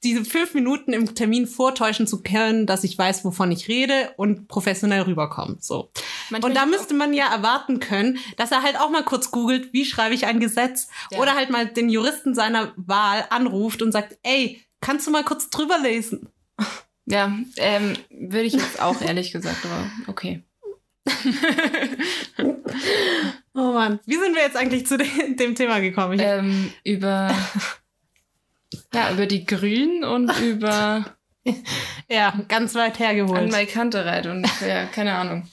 diese fünf Minuten im Termin vortäuschen zu können, dass ich weiß, wovon ich rede und professionell rüberkommt. So. manchmal Und da müsste man ja erwarten können, dass er halt auch mal kurz googelt, wie schreibe ich ein Gesetz? Ja. Oder halt mal den Juristen seiner Wahl anruft und sagt, ey, kannst du mal kurz drüber lesen? ja, ähm, würde ich jetzt auch ehrlich gesagt, aber okay. (laughs) Oh Mann. Wie sind wir jetzt eigentlich zu de dem Thema gekommen? Ähm, über, (laughs) ja, über die Grünen und (laughs) über ja, ganz weit an hergeholt. Mai Kantereit und ja, keine Ahnung.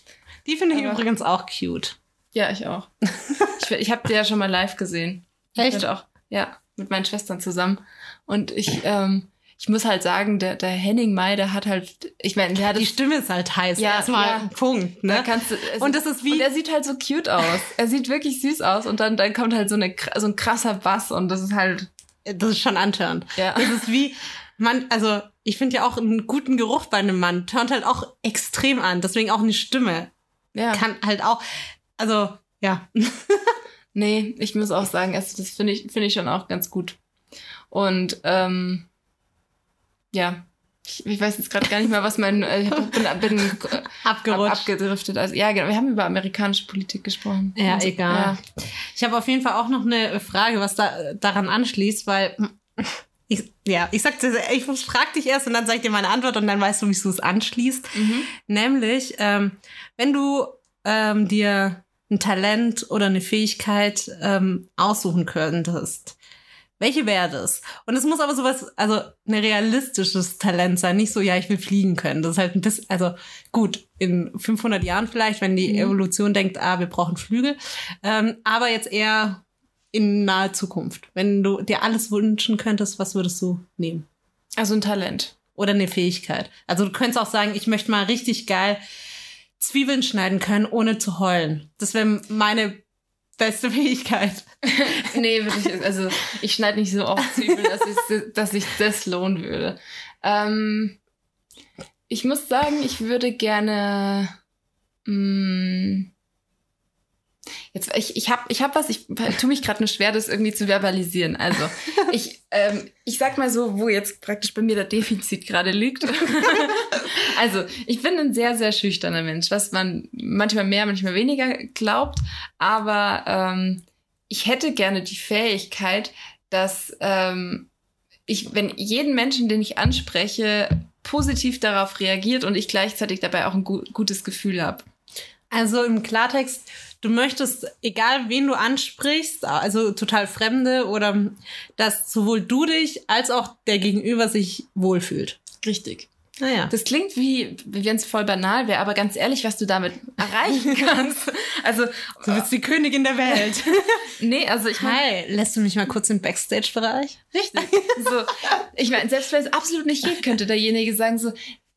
Die finde ich Aber- übrigens auch cute. Ja, ich auch. Ich, ich habe die ja schon mal live gesehen. Echt? Mit auch, ja, mit meinen Schwestern zusammen. Und ich, ähm, ich muss halt sagen, der, der Henning May, der hat halt, ich meine, der hat Die Stimme ist halt heiß. Ja, Erstmal ja. Punkt. Da Ne? kannst du, es- Und das ist wie- Und er sieht halt so cute aus. Er sieht wirklich süß aus und dann, dann kommt halt so, eine, so ein krasser Bass und das ist halt, Das ist schon antörend. ja. Das ist wie, man, also ich finde ja auch einen guten Geruch bei einem Mann turnt halt auch extrem an. Deswegen auch eine Stimme ja. kann halt auch, also ja. (laughs) Nee, ich muss auch sagen, also das finde ich, finde ich schon auch ganz gut. Und ähm, ja, ich, ich weiß jetzt gerade gar nicht mehr, was mein, äh, ich bin, bin äh, (laughs) ab, Abgerutscht. abgedriftet. Also ja, genau, wir haben über amerikanische Politik gesprochen. Ja, Also, egal. Ich habe auf jeden Fall auch noch eine Frage, was da daran anschließt, weil ich, ja, ich sagte, ich frag dich erst und dann sag ich dir meine Antwort und dann weißt du, wie du es anschließt. Ja. Mhm. Nämlich, ähm, wenn du ähm, dir ein Talent oder eine Fähigkeit ähm, aussuchen könntest, welche wäre das? Und es muss aber sowas, also ein realistisches Talent sein, nicht so, ja, ich will fliegen können. Das ist halt ein bisschen, also gut, in 500 Jahren vielleicht, wenn die Mhm. Evolution denkt, ah, wir brauchen Flügel, ähm, aber jetzt eher in naher Zukunft. Wenn du dir alles wünschen könntest, was würdest du nehmen? Also ein Talent. oder eine Fähigkeit. Also du könntest auch sagen, ich möchte mal richtig geil Zwiebeln schneiden können, ohne zu heulen. Das wäre meine beste Fähigkeit. (laughs) nee, wirklich, also ich schneide nicht so oft Zwiebeln, dass, ich, dass das lohnen würde. Ähm, ich muss sagen, ich würde gerne. Mh, jetzt, ich, ich habe ich hab was, ich tue mich gerade nur schwer, das irgendwie zu verbalisieren. Also, (laughs) ich, ähm, ich sag mal so, wo jetzt praktisch bei mir der Defizit gerade liegt. (laughs) also, ich bin ein sehr, sehr schüchterner Mensch, was man manchmal mehr, manchmal weniger glaubt. Aber ähm, ich hätte gerne die Fähigkeit, dass ähm, ich, wenn jeden Menschen, den ich anspreche, positiv darauf reagiert und ich gleichzeitig dabei auch ein gu gutes Gefühl habe. Also im Klartext, du möchtest, egal wen du ansprichst, also total Fremde oder dass sowohl du dich als auch der Gegenüber sich wohlfühlt. Richtig. Naja. Das klingt wie, wie wenn es voll banal wäre, aber ganz ehrlich, was du damit erreichen (laughs) kannst. Also, Du bist die Königin der Welt. (laughs) nee, also ich meine, Hi, lässt du mich mal kurz im Backstage-Bereich? richtig. So, ich meine, selbst wenn es absolut nicht geht, könnte derjenige sagen so,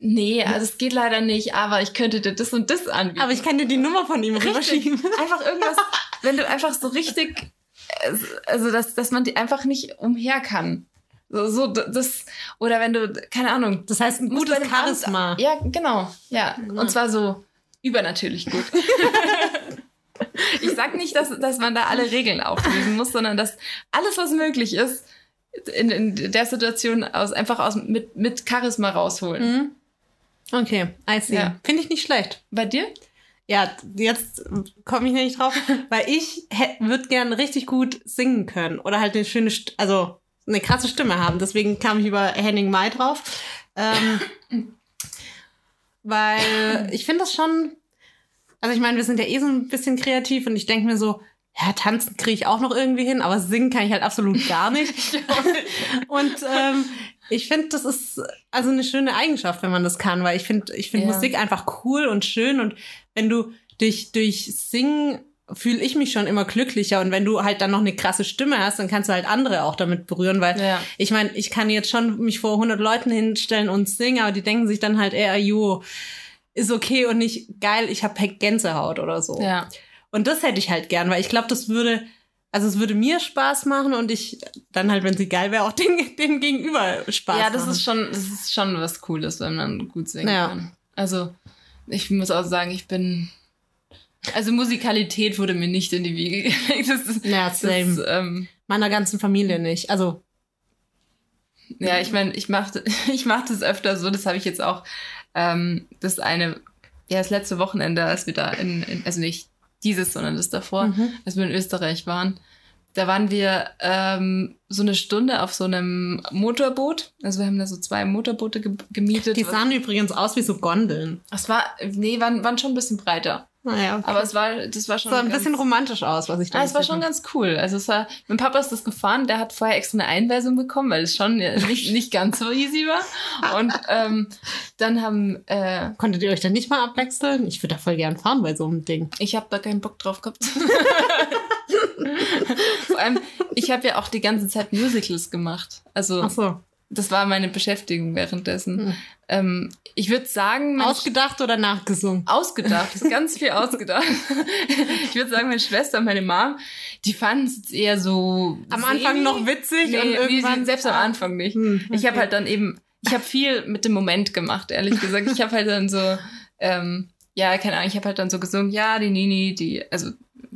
nee, also es geht leider nicht, aber ich könnte dir das und das anbieten. Aber ich kann dir die Nummer von ihm rüberschieben. (laughs) Einfach irgendwas, wenn du einfach so richtig, also dass, dass man die einfach nicht umher kann. So, so das, oder wenn du, keine Ahnung, Das heißt, ein gutes Charisma. Amt- Ja, genau. Ja. Und zwar so übernatürlich gut. (laughs) ich sag nicht, dass, dass man da alle Regeln auflösen muss, sondern dass alles, was möglich ist, in, in der Situation aus, einfach aus, mit, mit Charisma rausholen. Mhm. Okay, I see. Ja. Finde ich nicht schlecht. Bei dir? Ja, jetzt komme ich nicht drauf, (laughs) weil ich würde gern richtig gut singen können oder halt eine schöne, St also eine krasse Stimme haben. Deswegen kam ich über Henning Mai drauf. Ähm, weil ich finde das schon, also ich meine, wir sind ja eh so ein bisschen kreativ und ich denke mir so, ja, tanzen kriege ich auch noch irgendwie hin, aber singen kann ich halt absolut gar nicht. (laughs) und ähm, ich finde, das ist also eine schöne Eigenschaft, wenn man das kann, weil ich finde, ich finde Ja. Musik einfach cool und schön und wenn du durch, durch Singen fühle ich mich schon immer glücklicher und wenn du halt dann noch eine krasse Stimme hast, dann kannst du halt andere auch damit berühren, weil Ja. ich meine, ich kann jetzt schon mich vor 100 Leuten hinstellen und singen, aber die denken sich dann halt eher, jo, ist okay und nicht geil, ich habe Gänsehaut oder so. Ja. Und das hätte ich halt gern, weil ich glaube, das würde, also es würde mir Spaß machen und ich dann halt, wenn sie geil wäre, auch den, (laughs) den Gegenüber Spaß Ja, das machen. ist schon, das ist schon was Cooles, wenn man gut singen Ja. kann. Also, ich muss auch sagen, ich bin. Also Musikalität wurde mir nicht in die Wiege (laughs) gelegt. Das ist, Ja, das, same. ähm, Meiner ganzen Familie nicht. Also, ja, ich meine, ich mache (laughs) ich mach das öfter so, das habe ich jetzt auch, ähm, das eine, ja, das letzte Wochenende, als wir da in, in also nicht dieses, sondern das davor, Mhm. als wir in Österreich waren, da waren wir ähm, so eine Stunde auf so einem Motorboot. Also wir haben da so zwei Motorboote ge gemietet. die sahen übrigens aus wie so Gondeln. Es war, nee, waren, waren schon ein bisschen breiter. Naja, okay. Aber es war, das war schon. sah ein ganz- bisschen romantisch aus, was ich da Ah, es war schon ganz cool. Also es war, mein Papa ist das gefahren, der hat vorher extra eine Einweisung bekommen, weil es schon äh, (laughs) nicht, nicht ganz so easy war. Und ähm, dann haben, äh, Konntet ihr euch dann nicht mal abwechseln? Ich würde da voll gern fahren bei so einem Ding. ich habe da keinen Bock drauf gehabt. (laughs) (laughs) Vor allem, ich habe ja auch die ganze Zeit Musicals gemacht. Also so. das war meine Beschäftigung währenddessen. Hm. Ähm, ich würde sagen, Ausgedacht oder nachgesungen? Ausgedacht, ganz viel (laughs) ausgedacht. Ich würde sagen, meine Schwester und meine Mom, die fanden es eher so. Am Anfang noch witzig Nee, und nee, irgendwann. sie- selbst am Anfang nicht. Hm, Ich habe okay. halt dann eben, ich habe viel mit dem Moment gemacht, ehrlich gesagt. Ich habe halt dann so, ähm, ja, keine Ahnung, ich habe halt dann so gesungen, ja, die Nini, die, also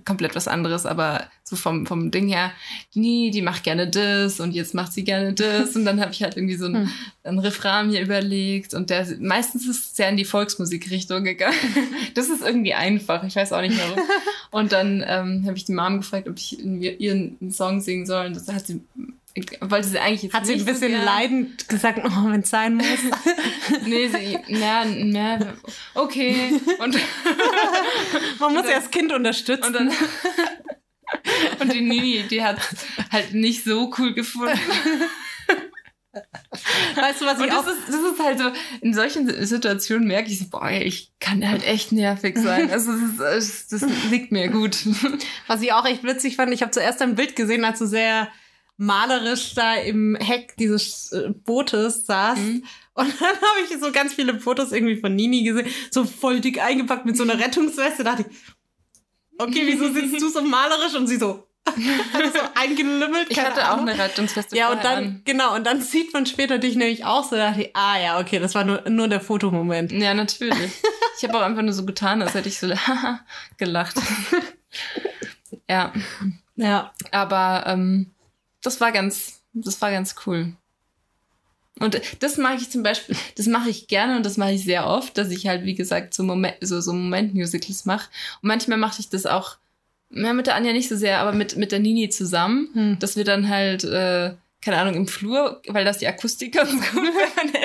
komplett was anderes, aber so vom, vom Ding her, die Nini, die macht gerne das und jetzt macht sie gerne das und dann habe ich halt irgendwie so ein, Hm. ein Refrain mir überlegt und der, meistens ist es sehr in die Volksmusikrichtung gegangen. (laughs) Das ist irgendwie einfach, ich weiß auch nicht warum. (laughs) Und dann ähm, habe ich die Mom gefragt, ob ich in ihren Song singen soll und das hat sie, wollte sie eigentlich jetzt Hat sie ein so bisschen gern. leidend gesagt, oh, wenn es sein muss. (laughs) Nee, sie, na, na, okay. Und, (laughs) Man muss ja das Kind unterstützen. und dann. (laughs) Und die Nini, die hat halt nicht so cool gefunden. weißt du, was Und ich auch das ist, das ist halt so, in solchen Situationen merke ich so, boah, ich kann halt echt nervig sein. Also das, ist, das liegt mir gut. Was ich auch echt witzig fand, ich habe zuerst ein Bild gesehen, als du sehr malerisch da im Heck dieses äh, Bootes saßt. Mhm. Und (laughs) dann habe ich so ganz viele Fotos irgendwie von Nini gesehen, so voll dick eingepackt mit so einer Rettungsweste. Da dachte ich, okay, wieso sitzt du so malerisch? Und sie so, (laughs) also so eingelümmelt. Ich hatte auch Ahnung. eine Rettungsweste Ja, und dann, an. genau, und dann sieht man später dich nämlich auch so, da dachte ich, ah ja, okay, das war nur, nur der Fotomoment. Ja, natürlich. Ich habe auch einfach nur so getan, als hätte ich so (laughs) gelacht. Ja, Ja. aber ähm, das war ganz, das war ganz cool. Und das mache ich zum Beispiel, das mache ich gerne und das mache ich sehr oft, dass ich halt, wie gesagt, so Moment, so, so Moment-Musicals mache. Und manchmal mache ich das auch, ja, mit der Anja nicht so sehr, aber mit, mit der Nini zusammen, Hm. dass wir dann halt, äh, keine Ahnung, im Flur, weil das die Akustik (laughs) ganz gut (laughs) Eltern.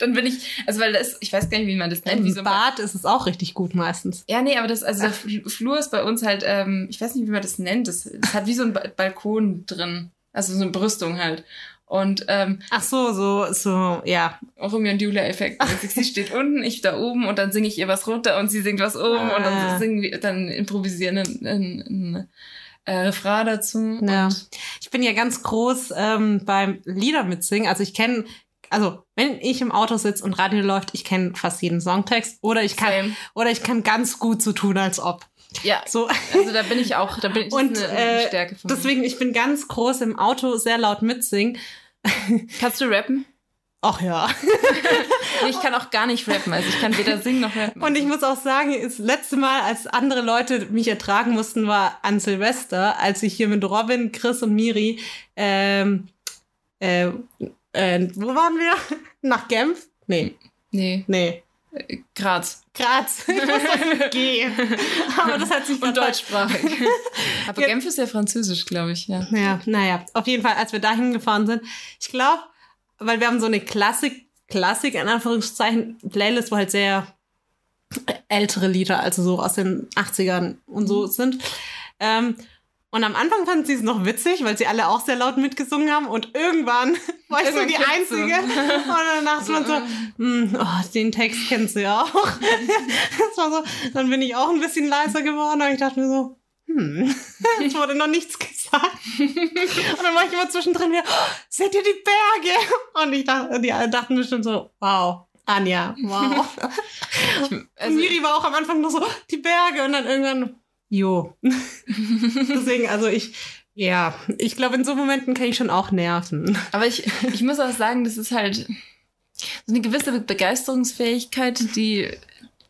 Dann bin ich, also weil das, ich weiß gar nicht, wie man das nennt. wie so Im ein Bad ist es auch richtig gut meistens. ja, nee, aber das, also der Fl- Flur ist bei uns halt, ähm, ich weiß nicht, wie man das nennt. Das, das hat wie so ein ba Balkon drin. Also so eine Brüstung halt. Und ähm, Ach so, so, so, ja. Romeo und Julia-Effekt. mäßig. Sie (laughs) steht unten, ich da oben und dann singe ich ihr was runter und sie singt was oben und Ah. dann singen wir, dann improvisieren ein, ein, ein äh, Refrain dazu. Ja. Und, Ich bin ja ganz groß ähm, beim Lieder mitsingen. Also ich kenne, also wenn ich im Auto sitze und Radio läuft, ich kenne fast jeden Songtext oder ich kann Same. oder ich kann ganz gut so tun, als ob. ja, So also da bin ich auch, da bin ich und eine, eine äh, Stärke von mir. deswegen, ich bin ganz groß im Auto sehr laut mitsingen. (laughs) Kannst du rappen? Ach ja. (laughs) Ich kann auch gar nicht rappen. Also ich kann weder singen noch rappen. Und ich muss auch sagen, das letzte Mal, als andere Leute mich ertragen mussten, war an Silvester, als ich hier mit Robin, Chris und Miri, ähm, äh, äh, wo waren wir? (laughs) Nach Genf? Nee, nee, nee. äh, Graz. Graz. (laughs) Ich doch gehen. Aber das hat sich Und deutschsprachig. (laughs) Aber Ja. Genf ist ja französisch, glaube ich, ja. Ja, naja, auf jeden Fall, als wir dahin gefahren sind, ich glaube, weil wir haben so eine Klassik, Klassik in Anführungszeichen, Playlist, wo halt sehr ältere Lieder, also so aus den 80ern und so sind. Ähm, und am Anfang fanden sie es noch witzig, weil sie alle auch sehr laut mitgesungen haben. Und irgendwann (laughs) war ich so die. Einzige. Und dann dachte (laughs) man so, hm, oh, den Text kennst du ja auch. (laughs) das war so, dann bin ich auch ein bisschen leiser geworden. Und ich dachte mir so, hm, es wurde noch nichts gesagt. Und dann war ich immer zwischendrin wieder, oh, seht ihr die Berge? Und ich dachte, die alle dachten bestimmt so, wow, Anja, wow. Also, Miri war auch am Anfang nur so, die Berge und dann irgendwann, jo. (laughs) Deswegen, also ich, ja, ich glaube, in so Momenten kann ich schon auch nerven. aber ich, ich muss auch sagen, das ist halt so eine gewisse Begeisterungsfähigkeit, die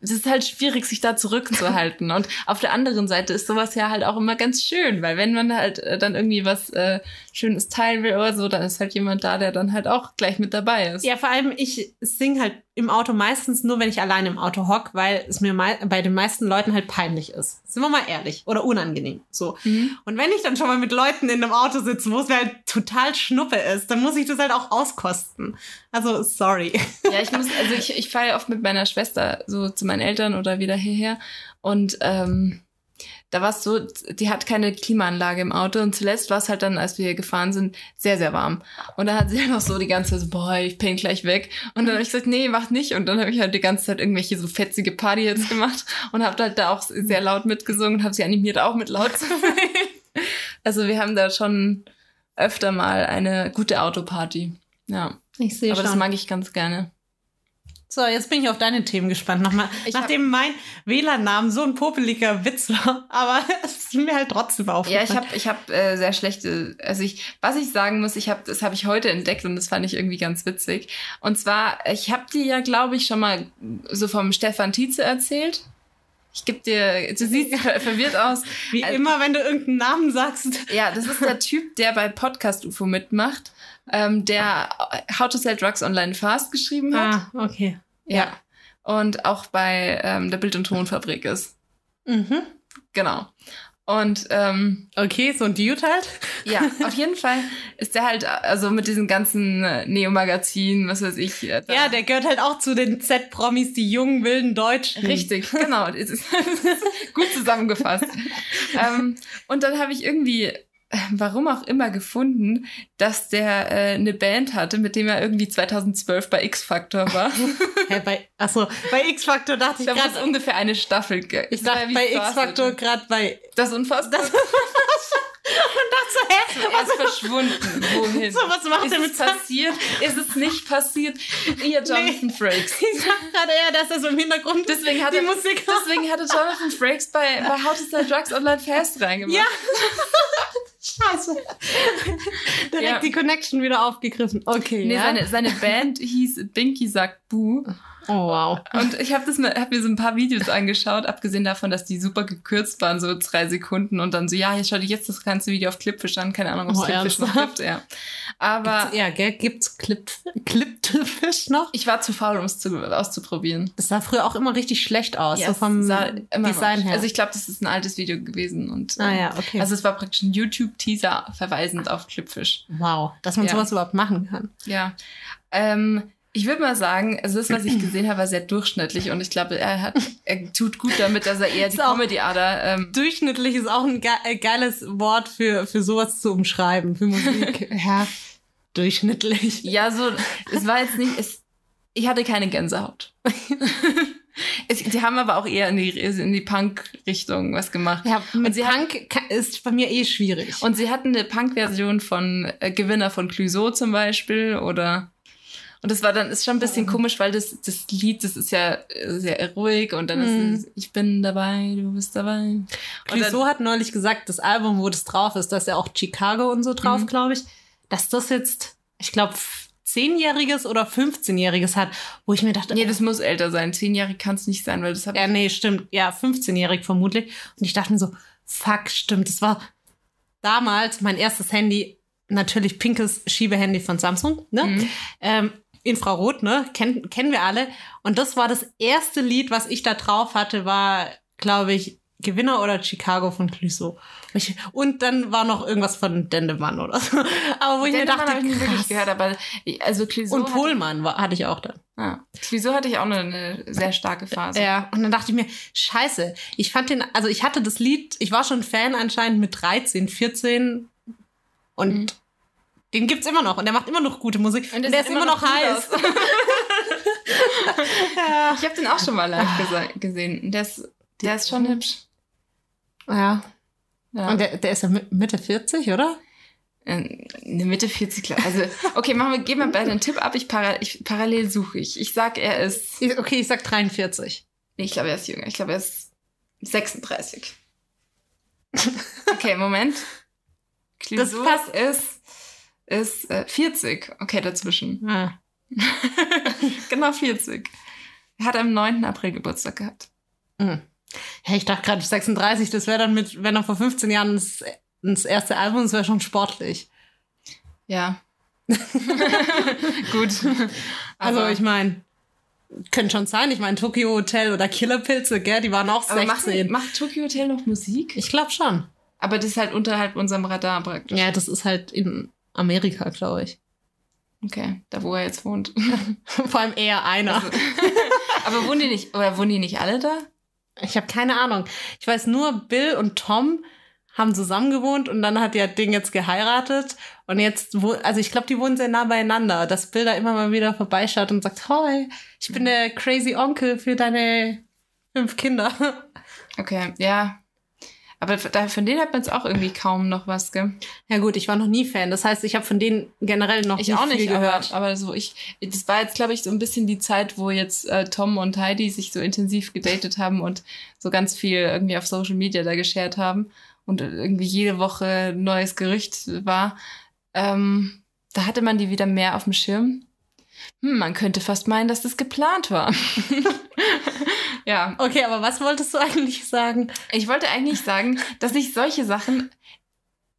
es ist halt schwierig, sich da zurückzuhalten. Und auf der anderen Seite ist sowas ja halt auch immer ganz schön, weil wenn man halt äh, dann irgendwie was äh, Schönes teilen will oder so, dann ist halt jemand da, der dann halt auch gleich mit dabei ist. Ja, vor allem, ich sing halt im Auto meistens nur, wenn ich allein im Auto hock, weil es mir bei den meisten Leuten halt peinlich ist. Sind wir mal ehrlich. Oder unangenehm. So. Mhm. Und wenn ich dann schon mal mit Leuten in einem Auto sitze, wo es mir halt total schnuppe ist, dann muss ich das halt auch auskosten. Also, sorry. (laughs) Ja, ich muss, also ich, ich fahre ja oft mit meiner Schwester so zu meinen Eltern oder wieder hierher. Und ähm, da war es so, die hat keine Klimaanlage im Auto und zuletzt war es halt dann, als wir gefahren sind, sehr, sehr warm. Und da hat sie (laughs) dann auch so die ganze Zeit so, boah, ich penne gleich weg. Und dann habe ich gesagt, nee, mach nicht. Und dann habe ich halt die ganze Zeit irgendwelche so fetzige Party-Hits gemacht (laughs) und habe halt da auch sehr laut mitgesungen und habe sie animiert, auch mit laut zu singen. (laughs) Also wir haben da schon öfter mal eine gute Autoparty. Ja, Ich sehe aber das mag ich ganz gerne. So, jetzt bin ich auf deine Themen gespannt. Nochmal, Ich hab- nachdem mein WLAN-Namen so ein popeliger Witz war, (laughs) aber es ist mir halt trotzdem Ja, aufgefallen. ich habe ich hab, äh, sehr schlechte, also ich, was ich sagen muss, ich habe, das habe ich heute entdeckt und das fand ich irgendwie ganz witzig. Und zwar, ich habe dir ja, glaube ich, schon mal so vom Stefan Tietze erzählt. Ich gebe dir, du siehst (laughs) ver- verwirrt aus. Wie Also- immer, wenn du irgendeinen Namen sagst. Ja, das ist der Typ, der bei Podcast UFO mitmacht, ähm, der How to Sell Drugs Online Fast geschrieben hat. Ah, okay. Ja. Und auch bei ähm, der Bild- und Tonfabrik ist. Mhm. Genau. Und ähm, Okay, so ein Dude halt. (laughs) Ja, auf jeden Fall ist der halt, also mit diesen ganzen Neo-Magazinen, was weiß ich. äh, da- Ja, der gehört halt auch zu den Z-Promis, die jungen, wilden Deutschen. Richtig, genau. (laughs) (laughs) Gut zusammengefasst. ähm, und dann habe ich irgendwie, (laughs) warum auch immer, gefunden, dass der äh, eine Band hatte, mit dem er irgendwie 2012 bei X-Factor war. (laughs) Hä, bei, achso, bei X-Factor dachte ich es gerade, ungefähr eine Staffel. ich war dachte bei X-Factor Legend. gerade bei, Das ist unfassbar. Das- (laughs) und dachte so, hä? er ist verschwunden. Wohin? So, was macht ist er es mit passiert? Ist es nicht passiert? Ihr Jonathan Frakes. Ich sag gerade eher, dass er so im Hintergrund Deswegen hat die Musik deswegen hatte Jonathan Frakes bei, bei How to Sell Drugs Online Fast reingemacht. Ja. Scheiße. (laughs) Direkt Ja. die Connection wieder aufgegriffen. Okay, Nee, ja. seine, seine Band hieß Binky sagt Boo. Oh, wow. Und ich habe mal, hab mir so ein paar Videos angeschaut, abgesehen davon, dass die super gekürzt waren, so drei Sekunden und dann so, ja, jetzt schau dir jetzt das ganze Video auf Clipfish an, keine Ahnung, ob es Oh, Clipfish noch gibt, ja. Aber ja, gell, gibt's Clip, Clip-Fisch noch? ich war zu faul, um es zu, auszuprobieren. Das sah früher auch immer richtig schlecht aus, Ja, so vom Design her. Also ich glaube, das ist ein altes Video gewesen und ah ähm, ja, okay. also es war praktisch ein YouTube-Teaser verweisend auf Clipfish. wow, dass man Ja. sowas überhaupt machen kann. Ja. Ähm, ich würde mal sagen, also das, was ich gesehen habe, war sehr durchschnittlich und ich glaube, er hat, er tut gut damit, dass er eher die Comedy-Ader. Ähm, Durchschnittlich ist auch ein ge äh, geiles Wort für, für sowas zu umschreiben, für Musik. (laughs) ja, durchschnittlich. ja, so, es war jetzt nicht, es, ich hatte keine Gänsehaut. (laughs) es, die haben aber auch eher in die, in die Punk-Richtung was gemacht. Ja, mit sie hat- Punk ka- ist bei mir eh schwierig. Und sie hatten eine Punk-Version von äh, Gewinner von Clouseau zum Beispiel oder und das war dann ist schon ein bisschen komisch, weil das das Lied, das ist ja äh, sehr ruhig und dann Mhm. ist es, ich bin dabei, du bist dabei. Clouseau hat neulich gesagt, das Album, wo das drauf ist, da ist ja auch Chicago und so drauf, Mhm. glaube ich, dass das jetzt, ich glaube, zehnjähriges oder 15-jähriges hat, wo ich mir dachte, nee, das muss älter sein. Zehnjährig kann es nicht sein, weil das hat ja, nee, stimmt, ja, 15-jährig vermutlich. Und ich dachte mir so, fuck, stimmt, das war damals mein erstes Handy, natürlich pinkes Schiebehandy von Samsung, ne? Mhm. Ähm, Infrarot, ne? Kennen, kennen wir alle. Und das war das erste Lied, was ich da drauf hatte, war, glaube ich, Gewinner oder Chicago von Clouseau. Und dann war noch irgendwas von Dendemann oder so. (laughs) Aber wo ich mir Dendemann dachte, habe ich nicht wirklich gehört, aber also Clouseau Und Pohlmann war, hatte ich auch dann. Hatte, ah, Clouseau hatte ich auch eine, eine sehr starke Phase. Ja, und dann dachte ich mir, scheiße, ich fand den, also ich hatte das Lied, ich war schon Fan anscheinend mit 13, 14 und Mhm. Den gibt's immer noch und der macht immer noch gute Musik und, der der ist immer noch gut heiß. ja. (laughs) Ich habe den auch schon mal live gesehen. Der ist, der ist schon hübsch. ja. Ja. Und der, der ist ja mi- Mitte 40, oder? In der Mitte 40, klar. Also, okay, machen wir, geben wir beide einen Tipp ab. Ich, para, ich parallel suche ich. Ich sag, er ist. Okay, ich sag 43. Nee, ich glaube, er ist jünger. Ich glaube, er ist 36. Okay, Moment. Clouseau passt. ist, ist äh, 40. Okay, dazwischen. Ah. (laughs) Genau 40. Er hat am 9. April Geburtstag gehabt. Hm. Ja, ich dachte gerade 36, das wäre dann mit, wenn er vor 15 Jahren das, das erste Album, das wäre schon sportlich. Ja. (laughs) Gut. Also Aber- ich meine, Könnte schon sein. Ich meine, Tokyo Hotel oder Killerpilze, gell, die waren auch Aber macht, 16. macht Tokyo Hotel noch Musik? Ich glaube schon. Aber das ist halt unterhalb unserem Radar praktisch. Ja, das ist halt in Amerika, glaube ich. Okay, da wo er jetzt wohnt. (laughs) Vor allem eher einer. Also, (laughs) aber wohnen die nicht, oder wohnen die nicht alle da? Ich habe keine Ahnung. Ich weiß nur, Bill und Tom haben zusammen gewohnt und dann hat ja Ding jetzt geheiratet und jetzt wo also ich glaube, die wohnen sehr nah beieinander, dass Bill da immer mal wieder vorbeischaut und sagt, "Hi, ich bin der crazy Onkel für deine fünf Kinder." (laughs) Okay, ja. Aber von denen hat man jetzt auch irgendwie kaum noch was, gell? Ja gut, ich war noch nie Fan. Das heißt, ich habe von denen generell noch Ich nicht auch nicht viel gehört. Aber, aber so ich, das war jetzt, glaube ich, so ein bisschen die Zeit, wo jetzt äh, Tom und Heidi sich so intensiv gedatet haben und so ganz viel irgendwie auf Social Media da geshared haben und irgendwie jede Woche ein neues Gerücht war. Ähm, da hatte man die wieder mehr auf dem Schirm. Hm, man könnte fast meinen, dass das geplant war. (laughs) ja, Okay, aber was wolltest du eigentlich sagen? ich wollte eigentlich sagen, dass ich solche Sachen,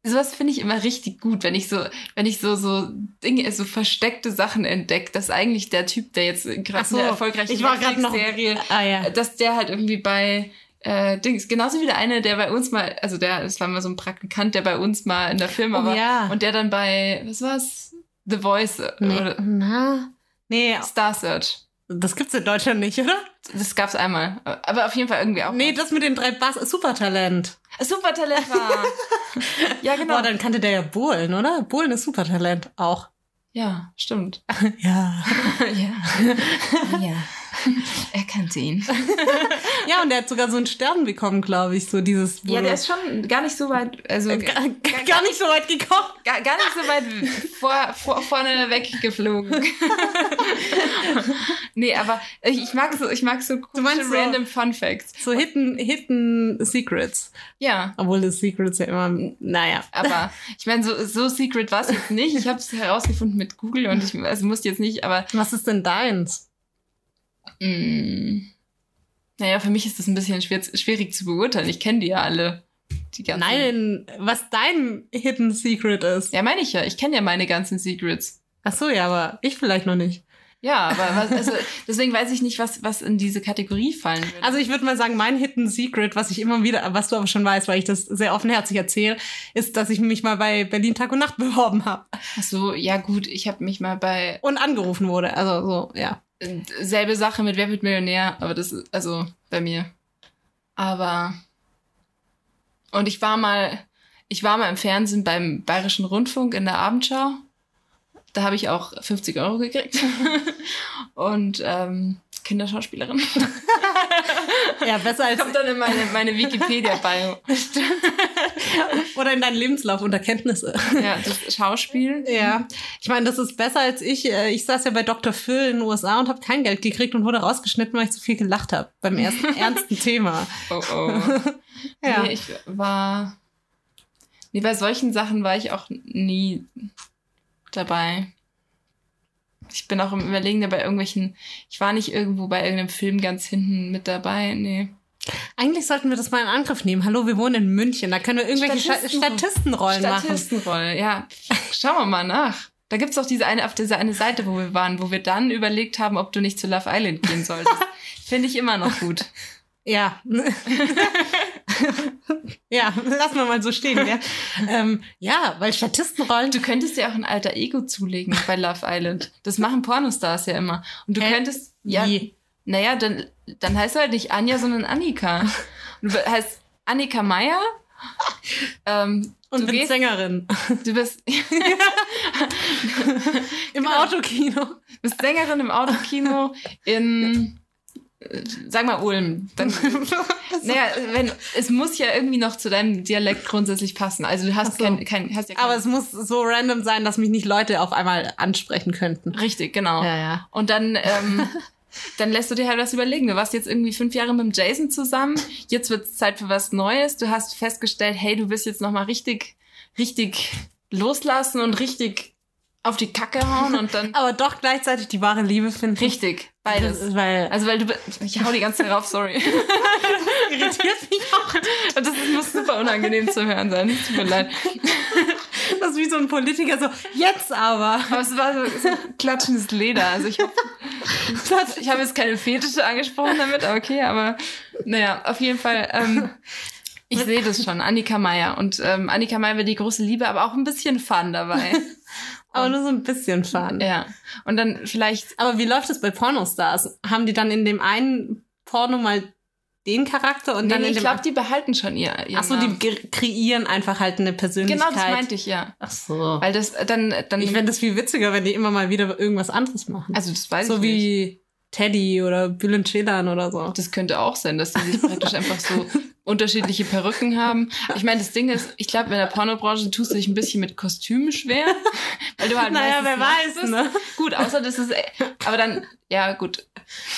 sowas finde ich immer richtig gut, wenn ich so, wenn ich so, so Dinge, so versteckte Sachen entdecke, dass eigentlich der Typ, der jetzt gerade so, in der erfolgreichen ich war noch- Serie, Ah ja. dass der halt irgendwie bei äh, Dings, genauso wie der eine, der bei uns mal, also der, das war mal so ein Praktikant, der bei uns mal in der Firma Oh war ja. und der dann bei, was war's? The Voice äh, Nee, oder na, nee, Star Search. das gibt's in Deutschland nicht, oder? Das gab's einmal. Aber auf jeden Fall irgendwie auch. Nee, das mit den drei Bass, Supertalent. Supertalent war. (laughs) ja, genau. Boah, dann kannte der ja Bohlen, oder? Bohlen ist Supertalent auch. ja, stimmt. Ja. (laughs) (laughs) ja. ja. (laughs) Er kannte ihn. (laughs) Ja, und der hat sogar so einen Stern bekommen, glaube ich, so dieses. Ja, der ist schon gar nicht so weit, also Äh, (laughs) gar, gar nicht so weit gekommen. gar, gar nicht so weit vor, vor, vorne weggeflogen. nee, aber ich, ich mag so, ich mag so komische meinst so- random Fun Facts. So Hidden, Hidden Secrets. Ja. Obwohl das Secrets ja immer, naja. Aber ich meine, so, so secret war es jetzt nicht. Ich habe es herausgefunden mit Google und ich also musste jetzt nicht, aber Was ist denn deins? Mh, naja, für mich ist das ein bisschen schwer, schwierig zu beurteilen. Ich kenne die ja alle. Die Nein, was dein Hidden Secret ist. Ja, meine ich ja. Ich kenne ja meine ganzen Secrets. Ach so, ja, aber ich vielleicht noch nicht. Ja, aber was, also, deswegen weiß ich nicht, was, was in diese Kategorie fallen würde. Also ich würde mal sagen, mein Hidden Secret, was ich immer wieder, was du aber schon weißt, weil ich das sehr offenherzig erzähle, ist, dass ich mich mal bei Berlin Tag und Nacht (laughs) beworben habe Ach so, ja gut, ich habe mich mal bei und angerufen wurde. Also so, ja. Selbe Sache mit Wer wird Millionär, aber das ist, also bei mir. Aber und ich war mal, ich war mal im Fernsehen beim Bayerischen Rundfunk in der Abendschau. Da habe ich auch 50 Euro gekriegt. (laughs) Und ähm, Kinderschauspielerin. (laughs) Ja, besser als Kommt dann in meine, meine Wikipedia-Bio. (laughs) oder in deinen Lebenslauf unter Kenntnisse. Ja, das Schauspiel. Ja, ich meine, das ist besser als ich. Äh, Ich saß ja bei Dr. Phil in den USA und habe kein Geld gekriegt und wurde rausgeschnitten, weil ich zu viel gelacht habe beim ersten (laughs) ernsten Thema. Oh, oh. (laughs) Ja. Nee, ich war. Nee, bei solchen Sachen war ich auch nie dabei. Ich bin auch im Überlegen bei irgendwelchen. Ich war nicht irgendwo bei irgendeinem Film ganz hinten mit dabei. Nee. Eigentlich sollten wir das mal in Angriff nehmen. Hallo, wir wohnen in München. Da können wir irgendwelche Statisten- Statisten Statistenrollen machen. Statistenrolle, ja. Schauen wir mal nach. Da gibt's auch diese eine, auf dieser eine Seite, wo wir waren, wo wir dann überlegt haben, ob du nicht zu Love Island gehen solltest. (laughs) Finde ich immer noch gut. Ja. (laughs) (laughs) ja, lassen wir mal so stehen. Ja, ähm, ja weil Statistenrollen. Du könntest dir auch ein alter Ego zulegen bei Love Island. Das machen Pornostars ja immer. Und du Hä? könntest, ja, Wie? naja, dann, dann heißt du halt nicht Anja, sondern Annika. Du heißt Annika Meier. Ähm, Und du, bin gehst, Sängerin. du bist, (laughs) (laughs) Im Genau. Autokino. bist Sängerin im Autokino in, sag mal Ulm. Dann, (laughs) naja, wenn, es muss ja irgendwie noch zu deinem Dialekt grundsätzlich passen. Also du hast so. kein, kein, hast ja kein, Aber es muss so random sein, dass mich nicht Leute auf einmal ansprechen könnten. richtig, genau. Ja, ja. Und dann, ähm, (laughs) dann lässt du dir halt was überlegen. Du warst jetzt irgendwie fünf Jahre mit dem Jason zusammen. Jetzt wird es Zeit für was Neues. Du hast festgestellt, hey, du willst jetzt nochmal richtig, richtig loslassen und richtig auf die Kacke hauen und dann (laughs) Aber doch gleichzeitig die wahre Liebe finden. richtig. Beides. Das ist, weil Also weil du, ich hau die ganze Zeit drauf, sorry. (laughs) irritiert mich auch. Und das muss super unangenehm zu hören sein. Tut mir leid. (laughs) Das ist wie so ein Politiker, so, jetzt aber. Aber es war so, so klatschendes Leder. Also ich ich habe jetzt keine Fetische angesprochen damit, aber okay, aber naja, auf jeden Fall. Ähm, ich sehe das schon, Annika Meier. Und ähm, Annika Meier wird die große Liebe, aber auch ein bisschen Fun dabei. Aber nur so ein bisschen Fun. ja. Und dann vielleicht, Aber wie läuft es bei Pornostars? Haben die dann in dem einen Porno mal den Charakter und nee, dann nee, in ich glaube, die behalten schon ihr. Ach so, die kreieren einfach halt eine Persönlichkeit. Genau, das meinte ich, ja. Ach so. Weil das dann, dann Ich fände das viel witziger, wenn die immer mal wieder irgendwas anderes machen. also das weiß so ich nicht. wie Teddy oder Bülent Ceylan oder so. Das könnte auch sein, dass sie sich praktisch einfach so (laughs) unterschiedliche Perücken haben. Ich meine, das Ding ist, ich glaube, in der Pornobranche tust du dich ein bisschen mit Kostümen schwer. (laughs) Weil du halt Naja, wer weiß, ne? Gut, außer das ist, aber dann, ja, gut.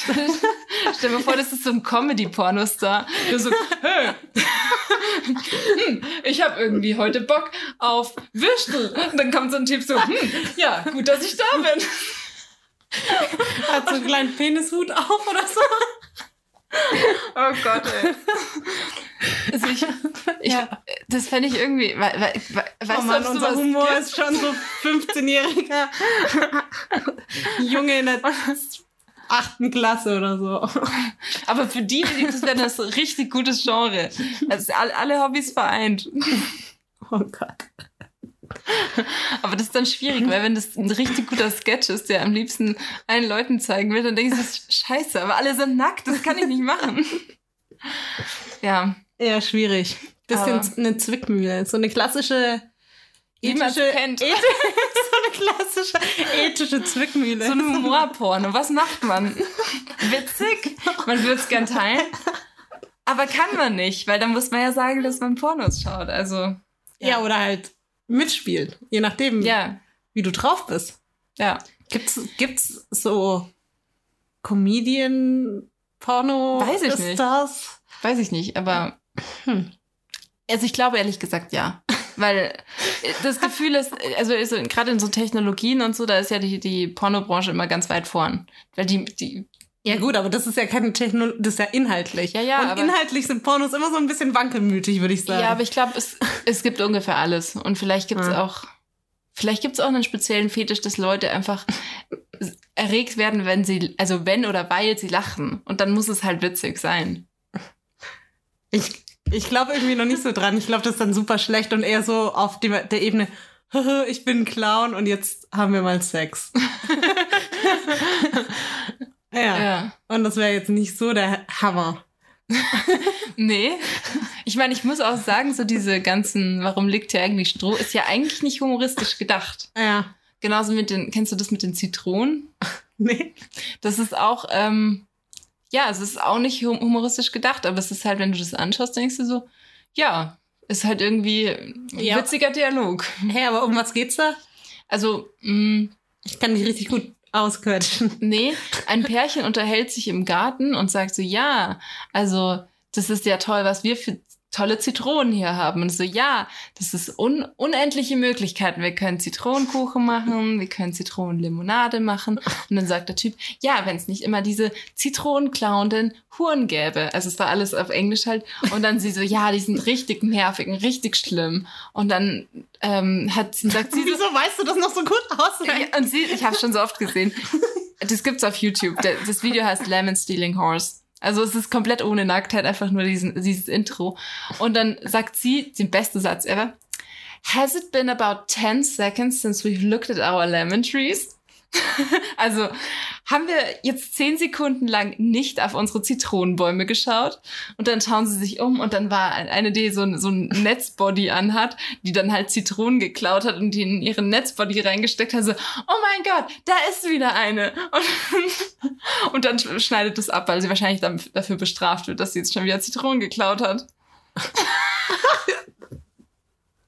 (laughs) Stell mir vor, das ist so ein Comedy-Pornostar. Der so, hey, hm, ich habe irgendwie heute Bock auf Würstel. Und dann kommt so ein Typ so, hm, ja, gut, dass ich da bin. Hat so einen kleinen Penishut auf oder so. Oh Gott, ey. Also ich, ich, Das fände ich irgendwie, we, we, we, weißt oh Mann, du, unser Humor gibt? ist schon so 15-jähriger Junge in der achten Klasse oder so. Aber für die, die das wäre das ein richtig gutes Genre. Also alle Hobbys vereint. Oh Gott. (laughs) Aber das ist dann schwierig, weil wenn das ein richtig guter Sketch ist, der am liebsten allen Leuten zeigen will, dann denke ich, das ist scheiße, aber alle sind nackt, das kann ich nicht machen. (laughs) Ja, Eher schwierig. Bisschen Aber- eine Zwickmühle. So eine klassische ethische, kennt. Eth (laughs) so eine klassische ethische Zwickmühle. so ein Humorporno, was macht man? Witzig, man würde es gern teilen, aber kann man nicht, weil dann muss man ja sagen, dass man Pornos schaut, also ja. oder halt mitspielt. Je nachdem, ja, wie du drauf bist. ja. Gibt's, gibt's so Comedian-Porno? Weiß ich ist nicht. Das? Weiß ich nicht, aber hm. also ich glaube ehrlich gesagt ja. (laughs) Weil äh, das Gefühl ist, also, also gerade in so Technologien und so, da ist ja die, die Pornobranche immer ganz weit vorn. Weil die, die Ja gut, aber das ist ja keine Technologie, das ist ja inhaltlich. Ja, ja, Und inhaltlich sind Pornos immer so ein bisschen wankelmütig, würde ich sagen. Ja, aber ich glaube, es, es gibt ungefähr alles. Und vielleicht gibt es Ja. auch, vielleicht gibt es auch einen speziellen Fetisch, dass Leute einfach erregt werden, wenn sie, also wenn oder weil sie lachen. Und dann muss es halt witzig sein. Ich, ich glaube irgendwie noch nicht so dran. Ich glaube, das ist dann super schlecht und eher so auf dem, der Ebene, ich bin ein Clown und jetzt haben wir mal Sex. (laughs) ja. Ja. Und das wäre jetzt nicht so der Hammer. (laughs) Nee. Ich meine, ich muss auch sagen, so diese ganzen, warum liegt hier eigentlich Stroh, ist ja eigentlich nicht humoristisch gedacht. (laughs) Ja. Genauso mit den, kennst du das mit den Zitronen? Nee. Das ist auch, ähm, ja, es ist auch nicht hum- humoristisch gedacht, aber es ist halt, wenn du das anschaust, denkst du so, ja, ist halt irgendwie ein Ja. witziger Dialog. Hey, aber um was geht's da? Also, mh, Ich kann dich richtig gut ausquetschen. nee, ein Pärchen unterhält sich im Garten und sagt so, ja, also, das ist ja toll, was wir für tolle Zitronen hier haben. Und so, ja, das ist un unendliche Möglichkeiten. Wir können Zitronenkuchen machen, wir können Zitronenlimonade machen. Und dann sagt der Typ, ja, wenn es nicht immer diese zitronenklauenden Huren gäbe. Also es war alles auf Englisch halt. Und dann sie so, ja, die sind richtig nervig und richtig schlimm. Und dann ähm, hat, sagt sie so, Wieso weißt du das noch so gut aus? ja, und sie, ich habe schon so oft gesehen. Das gibt's auf YouTube. Das Video heißt Lemon Stealing Horse. Also es ist komplett ohne Nacktheit, einfach nur diesen, dieses Intro. Und dann sagt sie den besten Satz ever. Has it been about 10 seconds since we've looked at our lemon trees? (laughs) also haben wir jetzt zehn Sekunden lang nicht auf unsere Zitronenbäume geschaut und dann schauen sie sich um und dann war eine, die so ein, so ein Netzbody anhat, die dann halt Zitronen geklaut hat und die in ihren Netzbody reingesteckt hat, so, oh mein Gott, da ist wieder eine. Und, (laughs) und dann schneidet es ab, weil sie wahrscheinlich dann dafür bestraft wird, dass sie jetzt schon wieder Zitronen geklaut hat. (laughs)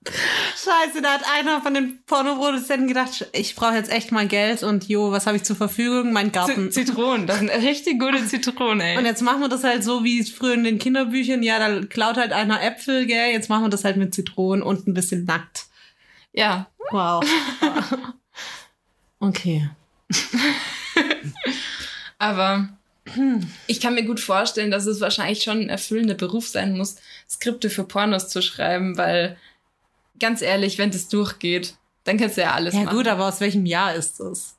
Scheiße, da hat einer von den Pornoproduzenten gedacht, ich brauche jetzt echt mal Geld und jo, was habe ich zur Verfügung? Mein Garten. Z Zitronen, das sind richtig gute Zitronen, ey. Und jetzt machen wir das halt so wie früher in den Kinderbüchern. Ja, da klaut halt einer Äpfel, gell? Jetzt machen wir das halt mit Zitronen und ein bisschen nackt. ja, Wow. (laughs) okay. (laughs) Aber ich kann mir gut vorstellen, dass es wahrscheinlich schon ein erfüllender Beruf sein muss, Skripte für Pornos zu schreiben, weil ganz ehrlich, wenn das durchgeht, dann kannst du ja alles Ja machen. gut, aber aus welchem Jahr ist das?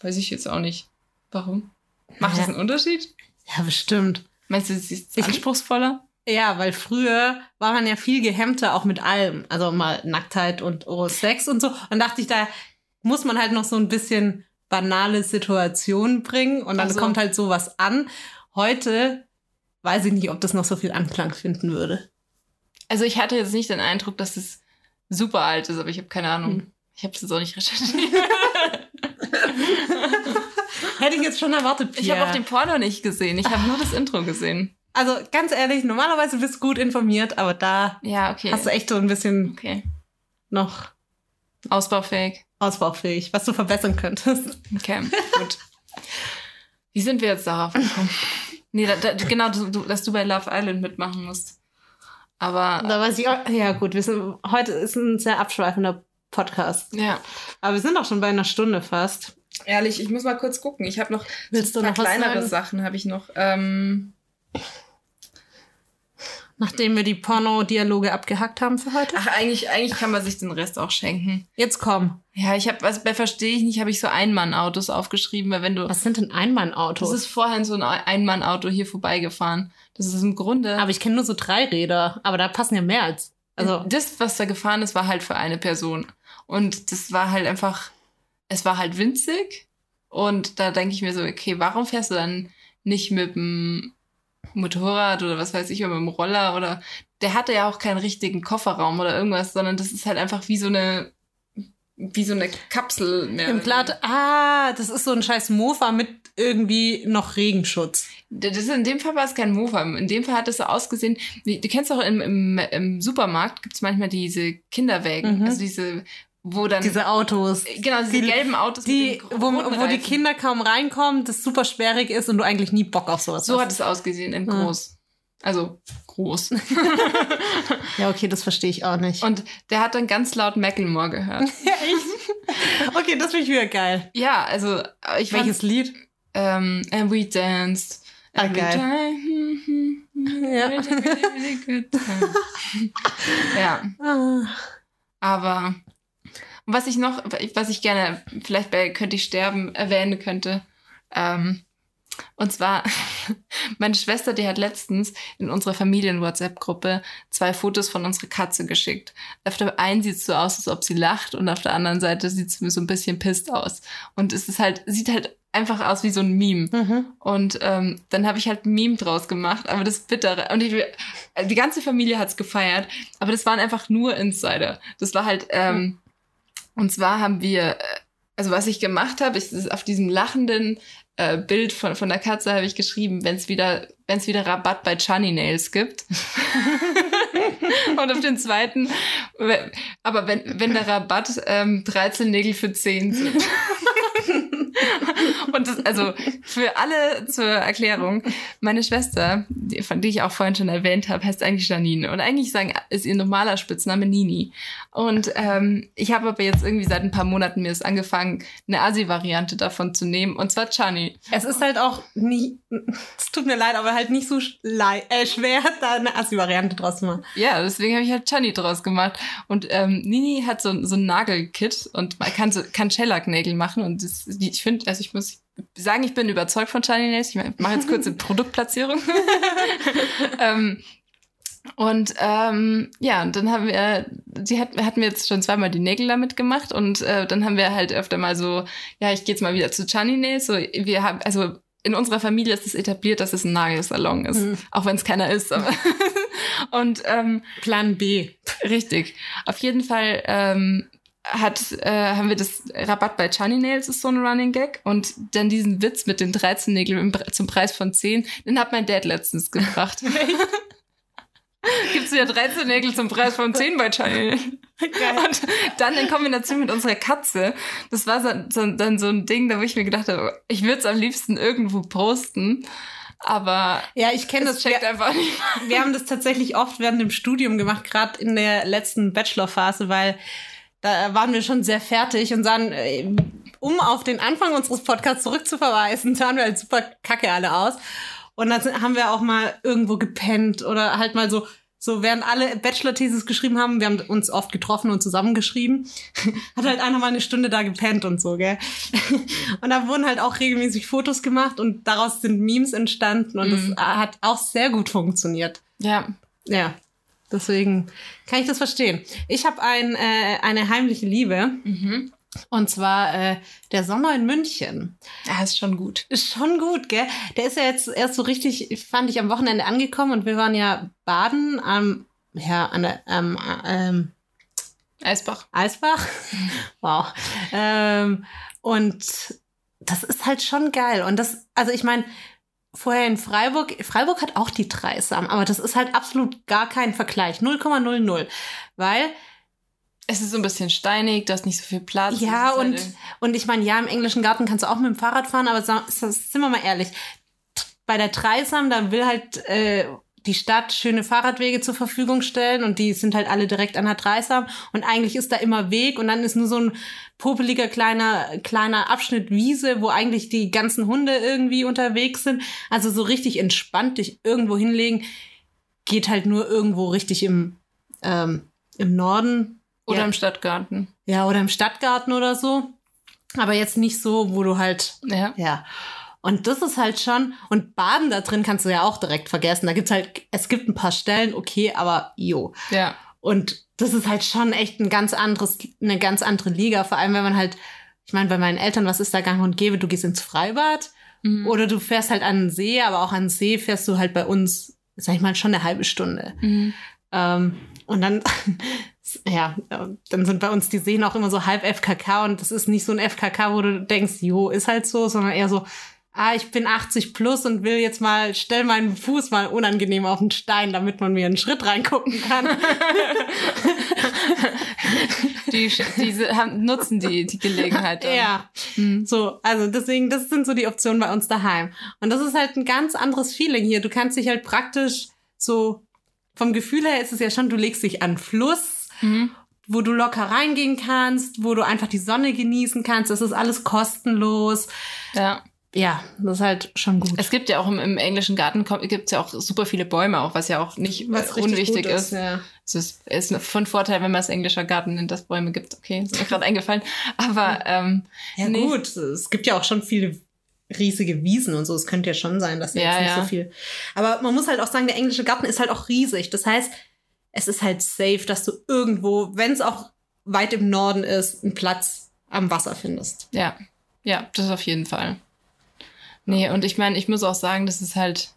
Weiß ich jetzt auch nicht. Warum? Macht Ja. das einen Unterschied? Ja, bestimmt. Meinst du, sie ist anspruchsvoller? Ja, weil früher war man ja viel gehemmter auch mit allem. Also mal Nacktheit und Sex und so. Und dachte ich, da muss man halt noch so ein bisschen banale Situationen bringen und dann Ach so. kommt halt sowas an. Heute weiß ich nicht, ob das noch so viel Anklang finden würde. Also ich hatte jetzt nicht den Eindruck, dass es super alt ist, aber ich habe keine Ahnung. Hm. Ich habe es jetzt auch nicht recherchiert. (laughs) Hätte ich jetzt schon erwartet, Ich Pierre. habe auch den Porno nicht gesehen. Ich habe nur das Intro gesehen. Also ganz ehrlich, normalerweise bist du gut informiert, aber da Ja, okay. hast du echt so ein bisschen okay. noch Ausbaufähig. ausbaufähig, was du verbessern könntest. Okay, (laughs) gut. Wie sind wir jetzt darauf gekommen? Nee, da, da, genau, dass du bei Love Island mitmachen musst. Aber Da weiß ich auch, ja gut, wir sind, heute ist ein sehr abschweifender Podcast. ja, Aber wir sind auch schon bei einer Stunde fast. ehrlich, ich muss mal kurz gucken. Ich habe noch Willst du ein paar noch was kleinere sagen? Sachen habe ich noch. Ähm, Nachdem wir die Porno-Dialoge abgehackt haben für heute. ach, eigentlich, eigentlich kann man sich den Rest auch schenken. Jetzt komm. Ja, ich habe, was bei verstehe ich nicht, habe ich so Einmann-Autos aufgeschrieben, weil wenn du, Was sind denn Einmann-Autos? das ist vorhin so ein Einmann-Auto hier vorbeigefahren. Das ist im Grunde, aber ich kenne nur so drei Räder, aber da passen ja mehr als. Also, das, was da gefahren ist, war halt für eine Person. Und das war halt einfach, es war halt winzig. Und da denke ich mir so, okay, warum fährst du dann nicht mit dem Motorrad oder was weiß ich, oder mit dem Roller oder der hatte ja auch keinen richtigen Kofferraum oder irgendwas, sondern das ist halt einfach wie so eine, wie so eine Kapsel mehr. im Blatt, ah, das ist so ein scheiß Mofa mit irgendwie noch Regenschutz. Das ist, in dem Fall war es kein Mofa. In dem Fall hat es so ausgesehen, du kennst auch im, im, im Supermarkt gibt's manchmal diese Kinderwägen, Mhm. also diese, wo dann, Diese Autos. genau, diese die- gelben Autos Die, wo, wo die. Kinder kaum reinkommen, das super sperrig ist und du eigentlich nie Bock auf sowas So hast. hat es ausgesehen in Ja. groß. Also groß. (laughs) (laughs) Ja, okay, das verstehe ich auch nicht. Und der hat dann ganz laut Macklemore gehört. (laughs) ja, echt? Okay, das finde ich wieder geil. Ja, also ich fand, Welches Lied? ähm, And we danced. Ah, every geil. time. Ja. Really, really good time. ja, Ah. Was ich noch, was ich gerne vielleicht bei Könnte ich sterben erwähnen könnte, ähm, und zwar, (laughs) meine Schwester, die hat letztens in unserer Familien-WhatsApp-Gruppe zwei Fotos von unserer Katze geschickt. Auf der einen sieht es so aus, als ob sie lacht und auf der anderen Seite sieht es so ein bisschen pisst aus. Und es ist halt, sieht halt einfach aus wie so ein Meme. Mhm. Und ähm, dann habe ich halt ein Meme draus gemacht, aber das Bittere. Und ich, die ganze Familie hat's gefeiert, aber das waren einfach nur Insider. Das war halt, ähm, und zwar haben wir, äh, also was ich gemacht habe, ich, ist auf diesem lachenden äh, Bild von, von der Katze habe ich geschrieben, wenn es wieder, wenn es wieder Rabatt bei Chunny Nails gibt. (laughs) und auf den zweiten, we- aber wenn, wenn der Rabatt ähm, 13 Nägel für 10 sind. (laughs) (laughs) Und das, also für alle zur Erklärung, meine Schwester, die, von die ich auch vorhin schon erwähnt habe, heißt eigentlich Janine. Und eigentlich sagen, ist ihr normaler Spitzname Nini. Und ähm, ich habe aber jetzt irgendwie seit ein paar Monaten mir es angefangen, eine Asi-Variante davon zu nehmen, und zwar Chani. Es ist halt auch nie, es tut mir leid, aber halt nicht so äh, schwer, da eine Assi-Variante draus zu machen. Ja, deswegen habe ich halt Chani draus gemacht. Und ähm, Nini hat so, so ein Nagelkit und man kann so kann Shellac-Nägel machen. Und das, die, ich finde, also ich muss sagen, ich bin überzeugt von Chani Nails. Ich mache jetzt kurz eine (laughs) Produktplatzierung. (laughs) ähm, und ähm, ja, und dann haben wir, sie hat, hat mir jetzt schon zweimal die Nägel damit gemacht und äh, dann haben wir halt öfter mal so, ja, ich gehe jetzt mal wieder zu Chani Nails. So, wir haben, also in unserer Familie ist es etabliert, dass es ein Nagelsalon ist, Mhm. auch wenn es keiner ist. (laughs) Und ähm, Plan B. Richtig. Auf jeden Fall ähm, hat, äh, haben wir das Rabatt bei Chunny Nails ist so ein Running Gag und dann diesen Witz mit den 13 Nägeln zum Preis von 10, den hat mein Dad letztens gebracht. (laughs) Gibt's wieder 13 Nägel zum Preis von 10 bei Chunny (laughs) Nails. Und dann in Kombination mit unserer Katze, das war so, so, dann so ein Ding, da wo ich mir gedacht habe, ich würde es am liebsten irgendwo posten, aber Ja, ich kenne das das. checkt Wir, einfach nicht. wir haben das tatsächlich oft während dem Studium gemacht, gerade in der letzten Bachelorphase, weil da waren wir schon sehr fertig und sahen, äh, um auf den Anfang unseres Podcasts zurückzuverweisen, sahen wir halt super kacke alle aus. Und dann haben wir auch mal irgendwo gepennt oder halt mal so so während alle Bachelor-Thesis geschrieben haben, wir haben uns oft getroffen und zusammengeschrieben, (laughs) hat halt einer mal eine Stunde da gepennt und so, gell. (laughs) Und da wurden halt auch regelmäßig Fotos gemacht und daraus sind Memes entstanden und Mhm. das hat auch sehr gut funktioniert. Ja. Ja, deswegen kann ich das verstehen. Ich habe ein, äh, eine heimliche Liebe Mhm. und zwar äh, der Sommer in München. Ja, ist schon gut. Ist schon gut, gell? Der ist ja jetzt erst so richtig, fand ich, am Wochenende angekommen und wir waren ja baden am, ja, an der, ähm, ähm, Eisbach. Eisbach. (laughs) Wow. Ähm, und das ist halt schon geil. Und das, also ich meine, vorher in Freiburg, Freiburg hat auch die Dreisam, aber das ist halt absolut gar kein Vergleich. 0,00. Weil Es ist so ein bisschen steinig, da ist nicht so viel Platz. Ja, ist und, halt und ich meine, ja, im englischen Garten kannst du auch mit dem Fahrrad fahren, aber sind wir mal ehrlich, bei der Dreisam, da will halt äh, die Stadt schöne Fahrradwege zur Verfügung stellen und die sind halt alle direkt an der Dreisam und eigentlich ist da immer Weg und dann ist nur so ein popeliger kleiner, kleiner Abschnitt Wiese, wo eigentlich die ganzen Hunde irgendwie unterwegs sind. Also so richtig entspannt dich irgendwo hinlegen, geht halt nur irgendwo richtig im, ähm, im Norden Oder Ja. im Stadtgarten. ja, oder im Stadtgarten oder so. Aber jetzt nicht so, wo du halt, Ja. ja. Und das ist halt schon, und Baden da drin kannst du ja auch direkt vergessen. Da gibt's halt, es gibt ein paar Stellen, okay, aber jo. Ja. Und das ist halt schon echt ein ganz anderes, eine ganz andere Liga. Vor allem, wenn man halt, ich meine, bei meinen Eltern, was ist da gang und gäbe? Du gehst ins Freibad Mhm. oder du fährst halt an den See, aber auch an den See fährst du halt bei uns, sag ich mal, schon eine halbe Stunde. Mhm. Ähm, und dann, (laughs) ja, dann sind bei uns die Seen auch immer so halb FKK und das ist nicht so ein FKK, wo du denkst, jo, ist halt so, sondern eher so, ah, ich bin 80 plus und will jetzt mal, stell meinen Fuß mal unangenehm auf den Stein, damit man mir einen Schritt reingucken kann. (laughs) Die, diese haben, nutzen die, die Gelegenheit. Dann. ja, Mhm. so, also deswegen, das sind so die Optionen bei uns daheim. Und das ist halt ein ganz anderes Feeling hier. Du kannst dich halt praktisch so, vom Gefühl her ist es ja schon, du legst dich an Fluss, Mhm. wo du locker reingehen kannst, wo du einfach die Sonne genießen kannst. Das ist alles kostenlos. Ja. Ja, das ist halt schon gut. Es gibt ja auch im, im englischen Garten gibt es ja auch super viele Bäume, auch was ja auch nicht Was unwichtig gut ist. Ja. Es ist, ist von Vorteil, wenn man es englischer Garten nennt, dass Bäume gibt. Okay, ist mir gerade (laughs) eingefallen. Aber ähm, ja, Nee. gut. Es gibt ja auch schon viele riesige Wiesen und so. Es könnte ja schon sein, dass Ja, jetzt nicht ja. so viel. Aber man muss halt auch sagen, der englische Garten ist halt auch riesig. Das heißt, es ist halt safe, dass du irgendwo, wenn es auch weit im Norden ist, einen Platz am Wasser findest. ja, ja, das auf jeden Fall. Nee, und ich meine, ich muss auch sagen, das ist halt,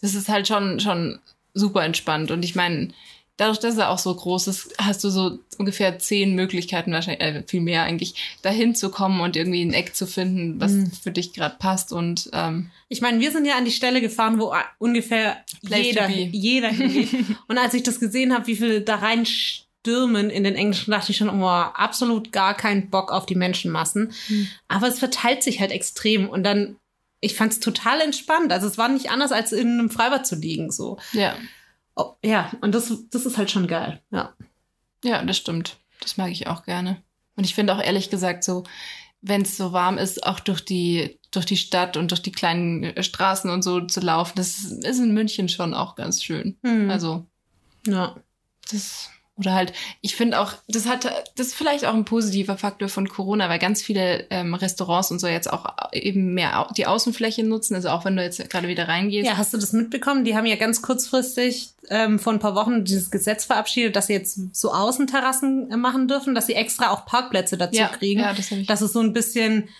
das ist halt schon, schon super entspannt. Und ich meine, dadurch, dass er auch so groß ist, hast du so ungefähr zehn Möglichkeiten, wahrscheinlich, äh, viel mehr eigentlich, dahin zu kommen und irgendwie ein Eck zu finden, was Mhm. für dich gerade passt. Und ähm, Ich meine, wir sind ja an die Stelle gefahren, wo a- ungefähr Place jeder, jeder hingeht. (laughs) und als ich das gesehen habe, wie viele da reinstürmen in den Englischen, dachte ich schon, oh, absolut gar keinen Bock auf die Menschenmassen. Hm. Aber es verteilt sich halt extrem. Und dann, ich fand es total entspannt. Also es war nicht anders, als in einem Freibad zu liegen. So. ja, Oh, ja, und das, das ist halt schon geil. Ja. Ja, das stimmt. Das mag ich auch gerne. Und ich finde auch ehrlich gesagt so, wenn es so warm ist, auch durch die, durch die Stadt und durch die kleinen äh, Straßen und so zu laufen, das ist ist in München schon auch ganz schön. Hm. Also, ja. das, oder halt, ich finde auch, das hat, das ist vielleicht auch ein positiver Faktor von Corona, weil ganz viele ähm, Restaurants und so jetzt auch eben mehr die Außenfläche nutzen. Also auch wenn du jetzt gerade wieder reingehst. Ja, hast du das mitbekommen? Die haben ja ganz kurzfristig ähm, vor ein paar Wochen dieses Gesetz verabschiedet, dass sie jetzt so Außenterrassen äh, machen dürfen, dass sie extra auch Parkplätze dazu ja, kriegen. ja, das ich. Dass es so ein bisschen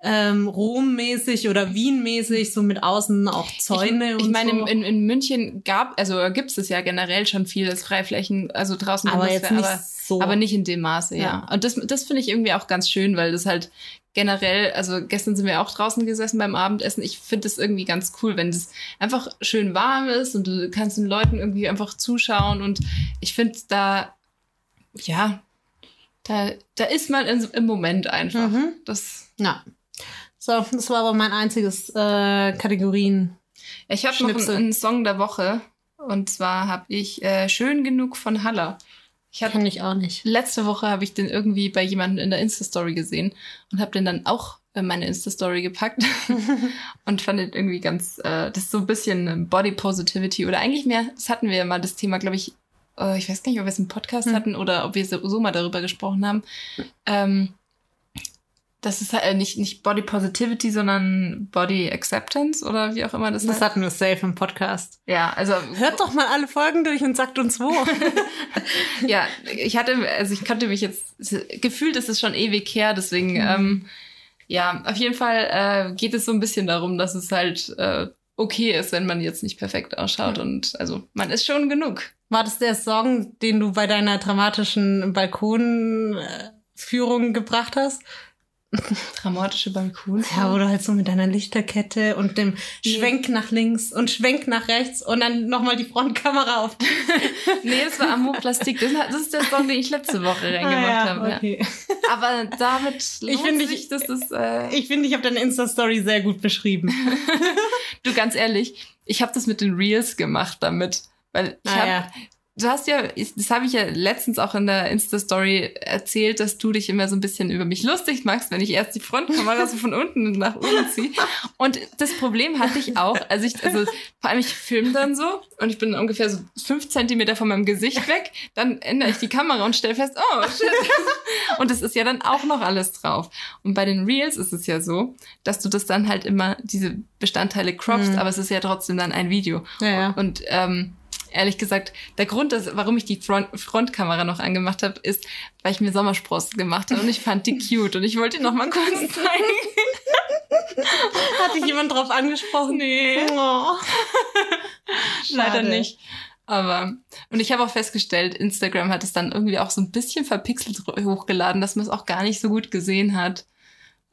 ähm, Rom-mäßig oder Wien-mäßig, so mit außen auch Zäune ich, und ich meine, so. in, in München gab, also gibt es ja generell schon viel, das Freiflächen, also draußen aber jetzt nicht aber, so. aber nicht in dem Maße, ja. Ja. Und das, das finde ich irgendwie auch ganz schön, weil das halt generell, also gestern sind wir auch draußen gesessen beim Abendessen. Ich finde das irgendwie ganz cool, wenn es einfach schön warm ist und du kannst den Leuten irgendwie einfach zuschauen und ich finde da, ja, da, da ist man in, im Moment einfach. Mhm. Das, Ja. So, das war aber mein einziges äh, Kategorien. ich habe noch einen, einen Song der Woche und zwar habe ich äh, Schön genug von Haller. Ich hatte ich auch nicht. letzte Woche habe ich den irgendwie bei jemandem in der Insta-Story gesehen und habe den dann auch äh, meine Insta-Story gepackt (laughs) und fand das irgendwie ganz, äh, das ist so ein bisschen Body Positivity oder eigentlich mehr, das hatten wir ja mal das Thema, glaube ich, äh, ich weiß gar nicht, ob wir es im Podcast Hm. hatten oder ob wir so, so mal darüber gesprochen haben. Ähm, das ist halt nicht, nicht Body Positivity, sondern Body Acceptance oder wie auch immer das, Das heißt. hatten wir safe im Podcast. Ja, also Hört doch mal alle Folgen durch und sagt uns wo. (laughs) ja, ich hatte, also ich konnte mich jetzt, gefühlt ist es schon ewig her, deswegen, ähm, ja, auf jeden Fall äh, geht es so ein bisschen darum, dass es halt äh, okay ist, wenn man jetzt nicht perfekt ausschaut und also man ist schon genug. War das der Song, den du bei deiner dramatischen Balkonführung gebracht hast? (laughs) Dramatische Balkon. Ja, wo du halt so mit deiner Lichterkette und dem Schwenk nach links und Schwenk nach rechts und dann nochmal die Frontkamera auf. (laughs) Nee, das war Amoplastik. Das, das ist der Song, den ich letzte Woche reingemacht Ah, ja, habe. Ja. okay. Aber damit (laughs) lohnt finde, ich- dass das, äh, Ich finde, ich habe deine Insta-Story sehr gut beschrieben. du ganz ehrlich, ich habe das mit den Reels gemacht damit. Weil ich Ah, hab, ja. Du hast ja, das habe ich ja letztens auch in der Insta-Story erzählt, dass du dich immer so ein bisschen über mich lustig machst, wenn ich erst die Frontkamera so von unten nach oben ziehe. Und das Problem hatte ich auch, also ich, also vor allem ich filme dann so und ich bin ungefähr so fünf Zentimeter von meinem Gesicht weg, dann ändere ich die Kamera und stelle fest, oh shit. Und das ist ja dann auch noch alles drauf. Und bei den Reels ist es ja so, dass du das dann halt immer, diese Bestandteile croppst, Mhm. aber es ist ja trotzdem dann ein Video. Ja, ja. Und ähm, ehrlich gesagt, der Grund, dass, warum ich die Front Frontkamera noch angemacht habe, ist, weil ich mir Sommersprossen gemacht habe und ich fand die (laughs) cute und ich wollte die noch mal kurz (laughs) zeigen. Hat dich jemand drauf angesprochen? Nee. (laughs) Oh. Leider nicht. Aber, und ich habe auch festgestellt, Instagram hat es dann irgendwie auch so ein bisschen verpixelt hochgeladen, dass man es auch gar nicht so gut gesehen hat.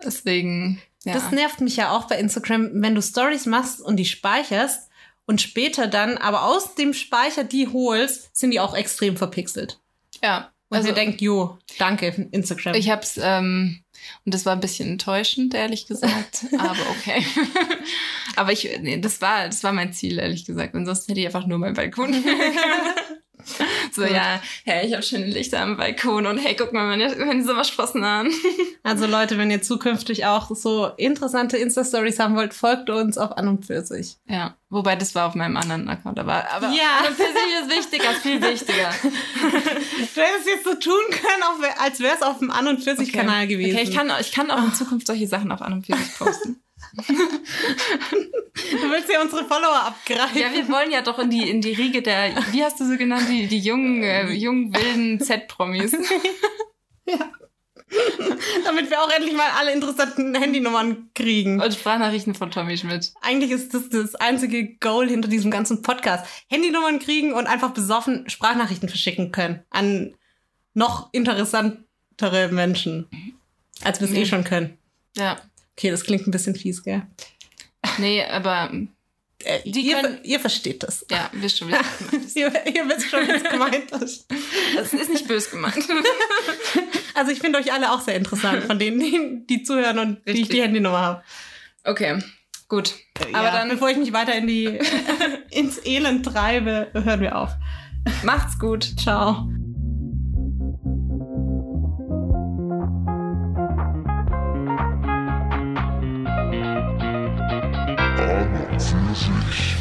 Deswegen, ja. Das nervt mich ja auch bei Instagram, wenn du Stories machst und die speicherst und später dann aber aus dem Speicher die holst, sind die auch extrem verpixelt. ja. Und Also, ihr denkt, jo, danke, Instagram. ich hab's, ähm, und das war ein bisschen enttäuschend, ehrlich gesagt. (laughs) aber okay. (laughs) aber ich, nee, das war, das war mein Ziel, ehrlich gesagt. Ansonsten hätte ich einfach nur meinen Balkon. (laughs) (laughs) so, ja, hey, ich habe schöne Lichter am Balkon und hey, guck mal meine, meine Sommersprossen an. (laughs) also Leute, wenn ihr zukünftig auch so interessante Insta-Stories haben wollt, folgt uns auf An und für sich. Ja, wobei das war auf meinem anderen Account, aber, aber Ja. für sich ist wichtiger, ist viel wichtiger. (laughs) Du hättest jetzt so tun können, als wäre es auf dem An und für sich Kanal gewesen. Okay, ich kann, ich kann auch in Zukunft solche Sachen auf an und für sich posten. (laughs) du willst ja unsere Follower abgreifen. ja, wir wollen ja doch in die, in die Riege der, wie hast du sie genannt, die, die jungen, äh, jungen wilden Z-Promis. (laughs) Damit wir auch endlich mal alle interessanten Handynummern kriegen. Und Sprachnachrichten von Tommy Schmidt. Eigentlich ist das das einzige Goal hinter diesem ganzen Podcast. Handynummern kriegen und einfach besoffen Sprachnachrichten verschicken können an noch interessantere Menschen, als wir es eh Mhm. schon können. Ja. Okay, das klingt ein bisschen fies, gell? Nee, aber Äh, ihr, können- ihr versteht das. ja, wisst schon, wie es gemeint ist. (laughs) Ihr, ihr wisst schon, was gemeint ist. Das ist nicht böse gemeint. (laughs) Also ich finde euch alle auch sehr interessant, von denen, die, die zuhören und die ich Richtig. die Handynummer habe. Okay, gut. Aber Aber dann bevor ich mich weiter in die, (laughs) ins Elend treibe, hören wir auf. macht's gut. Ciao. An und für sich.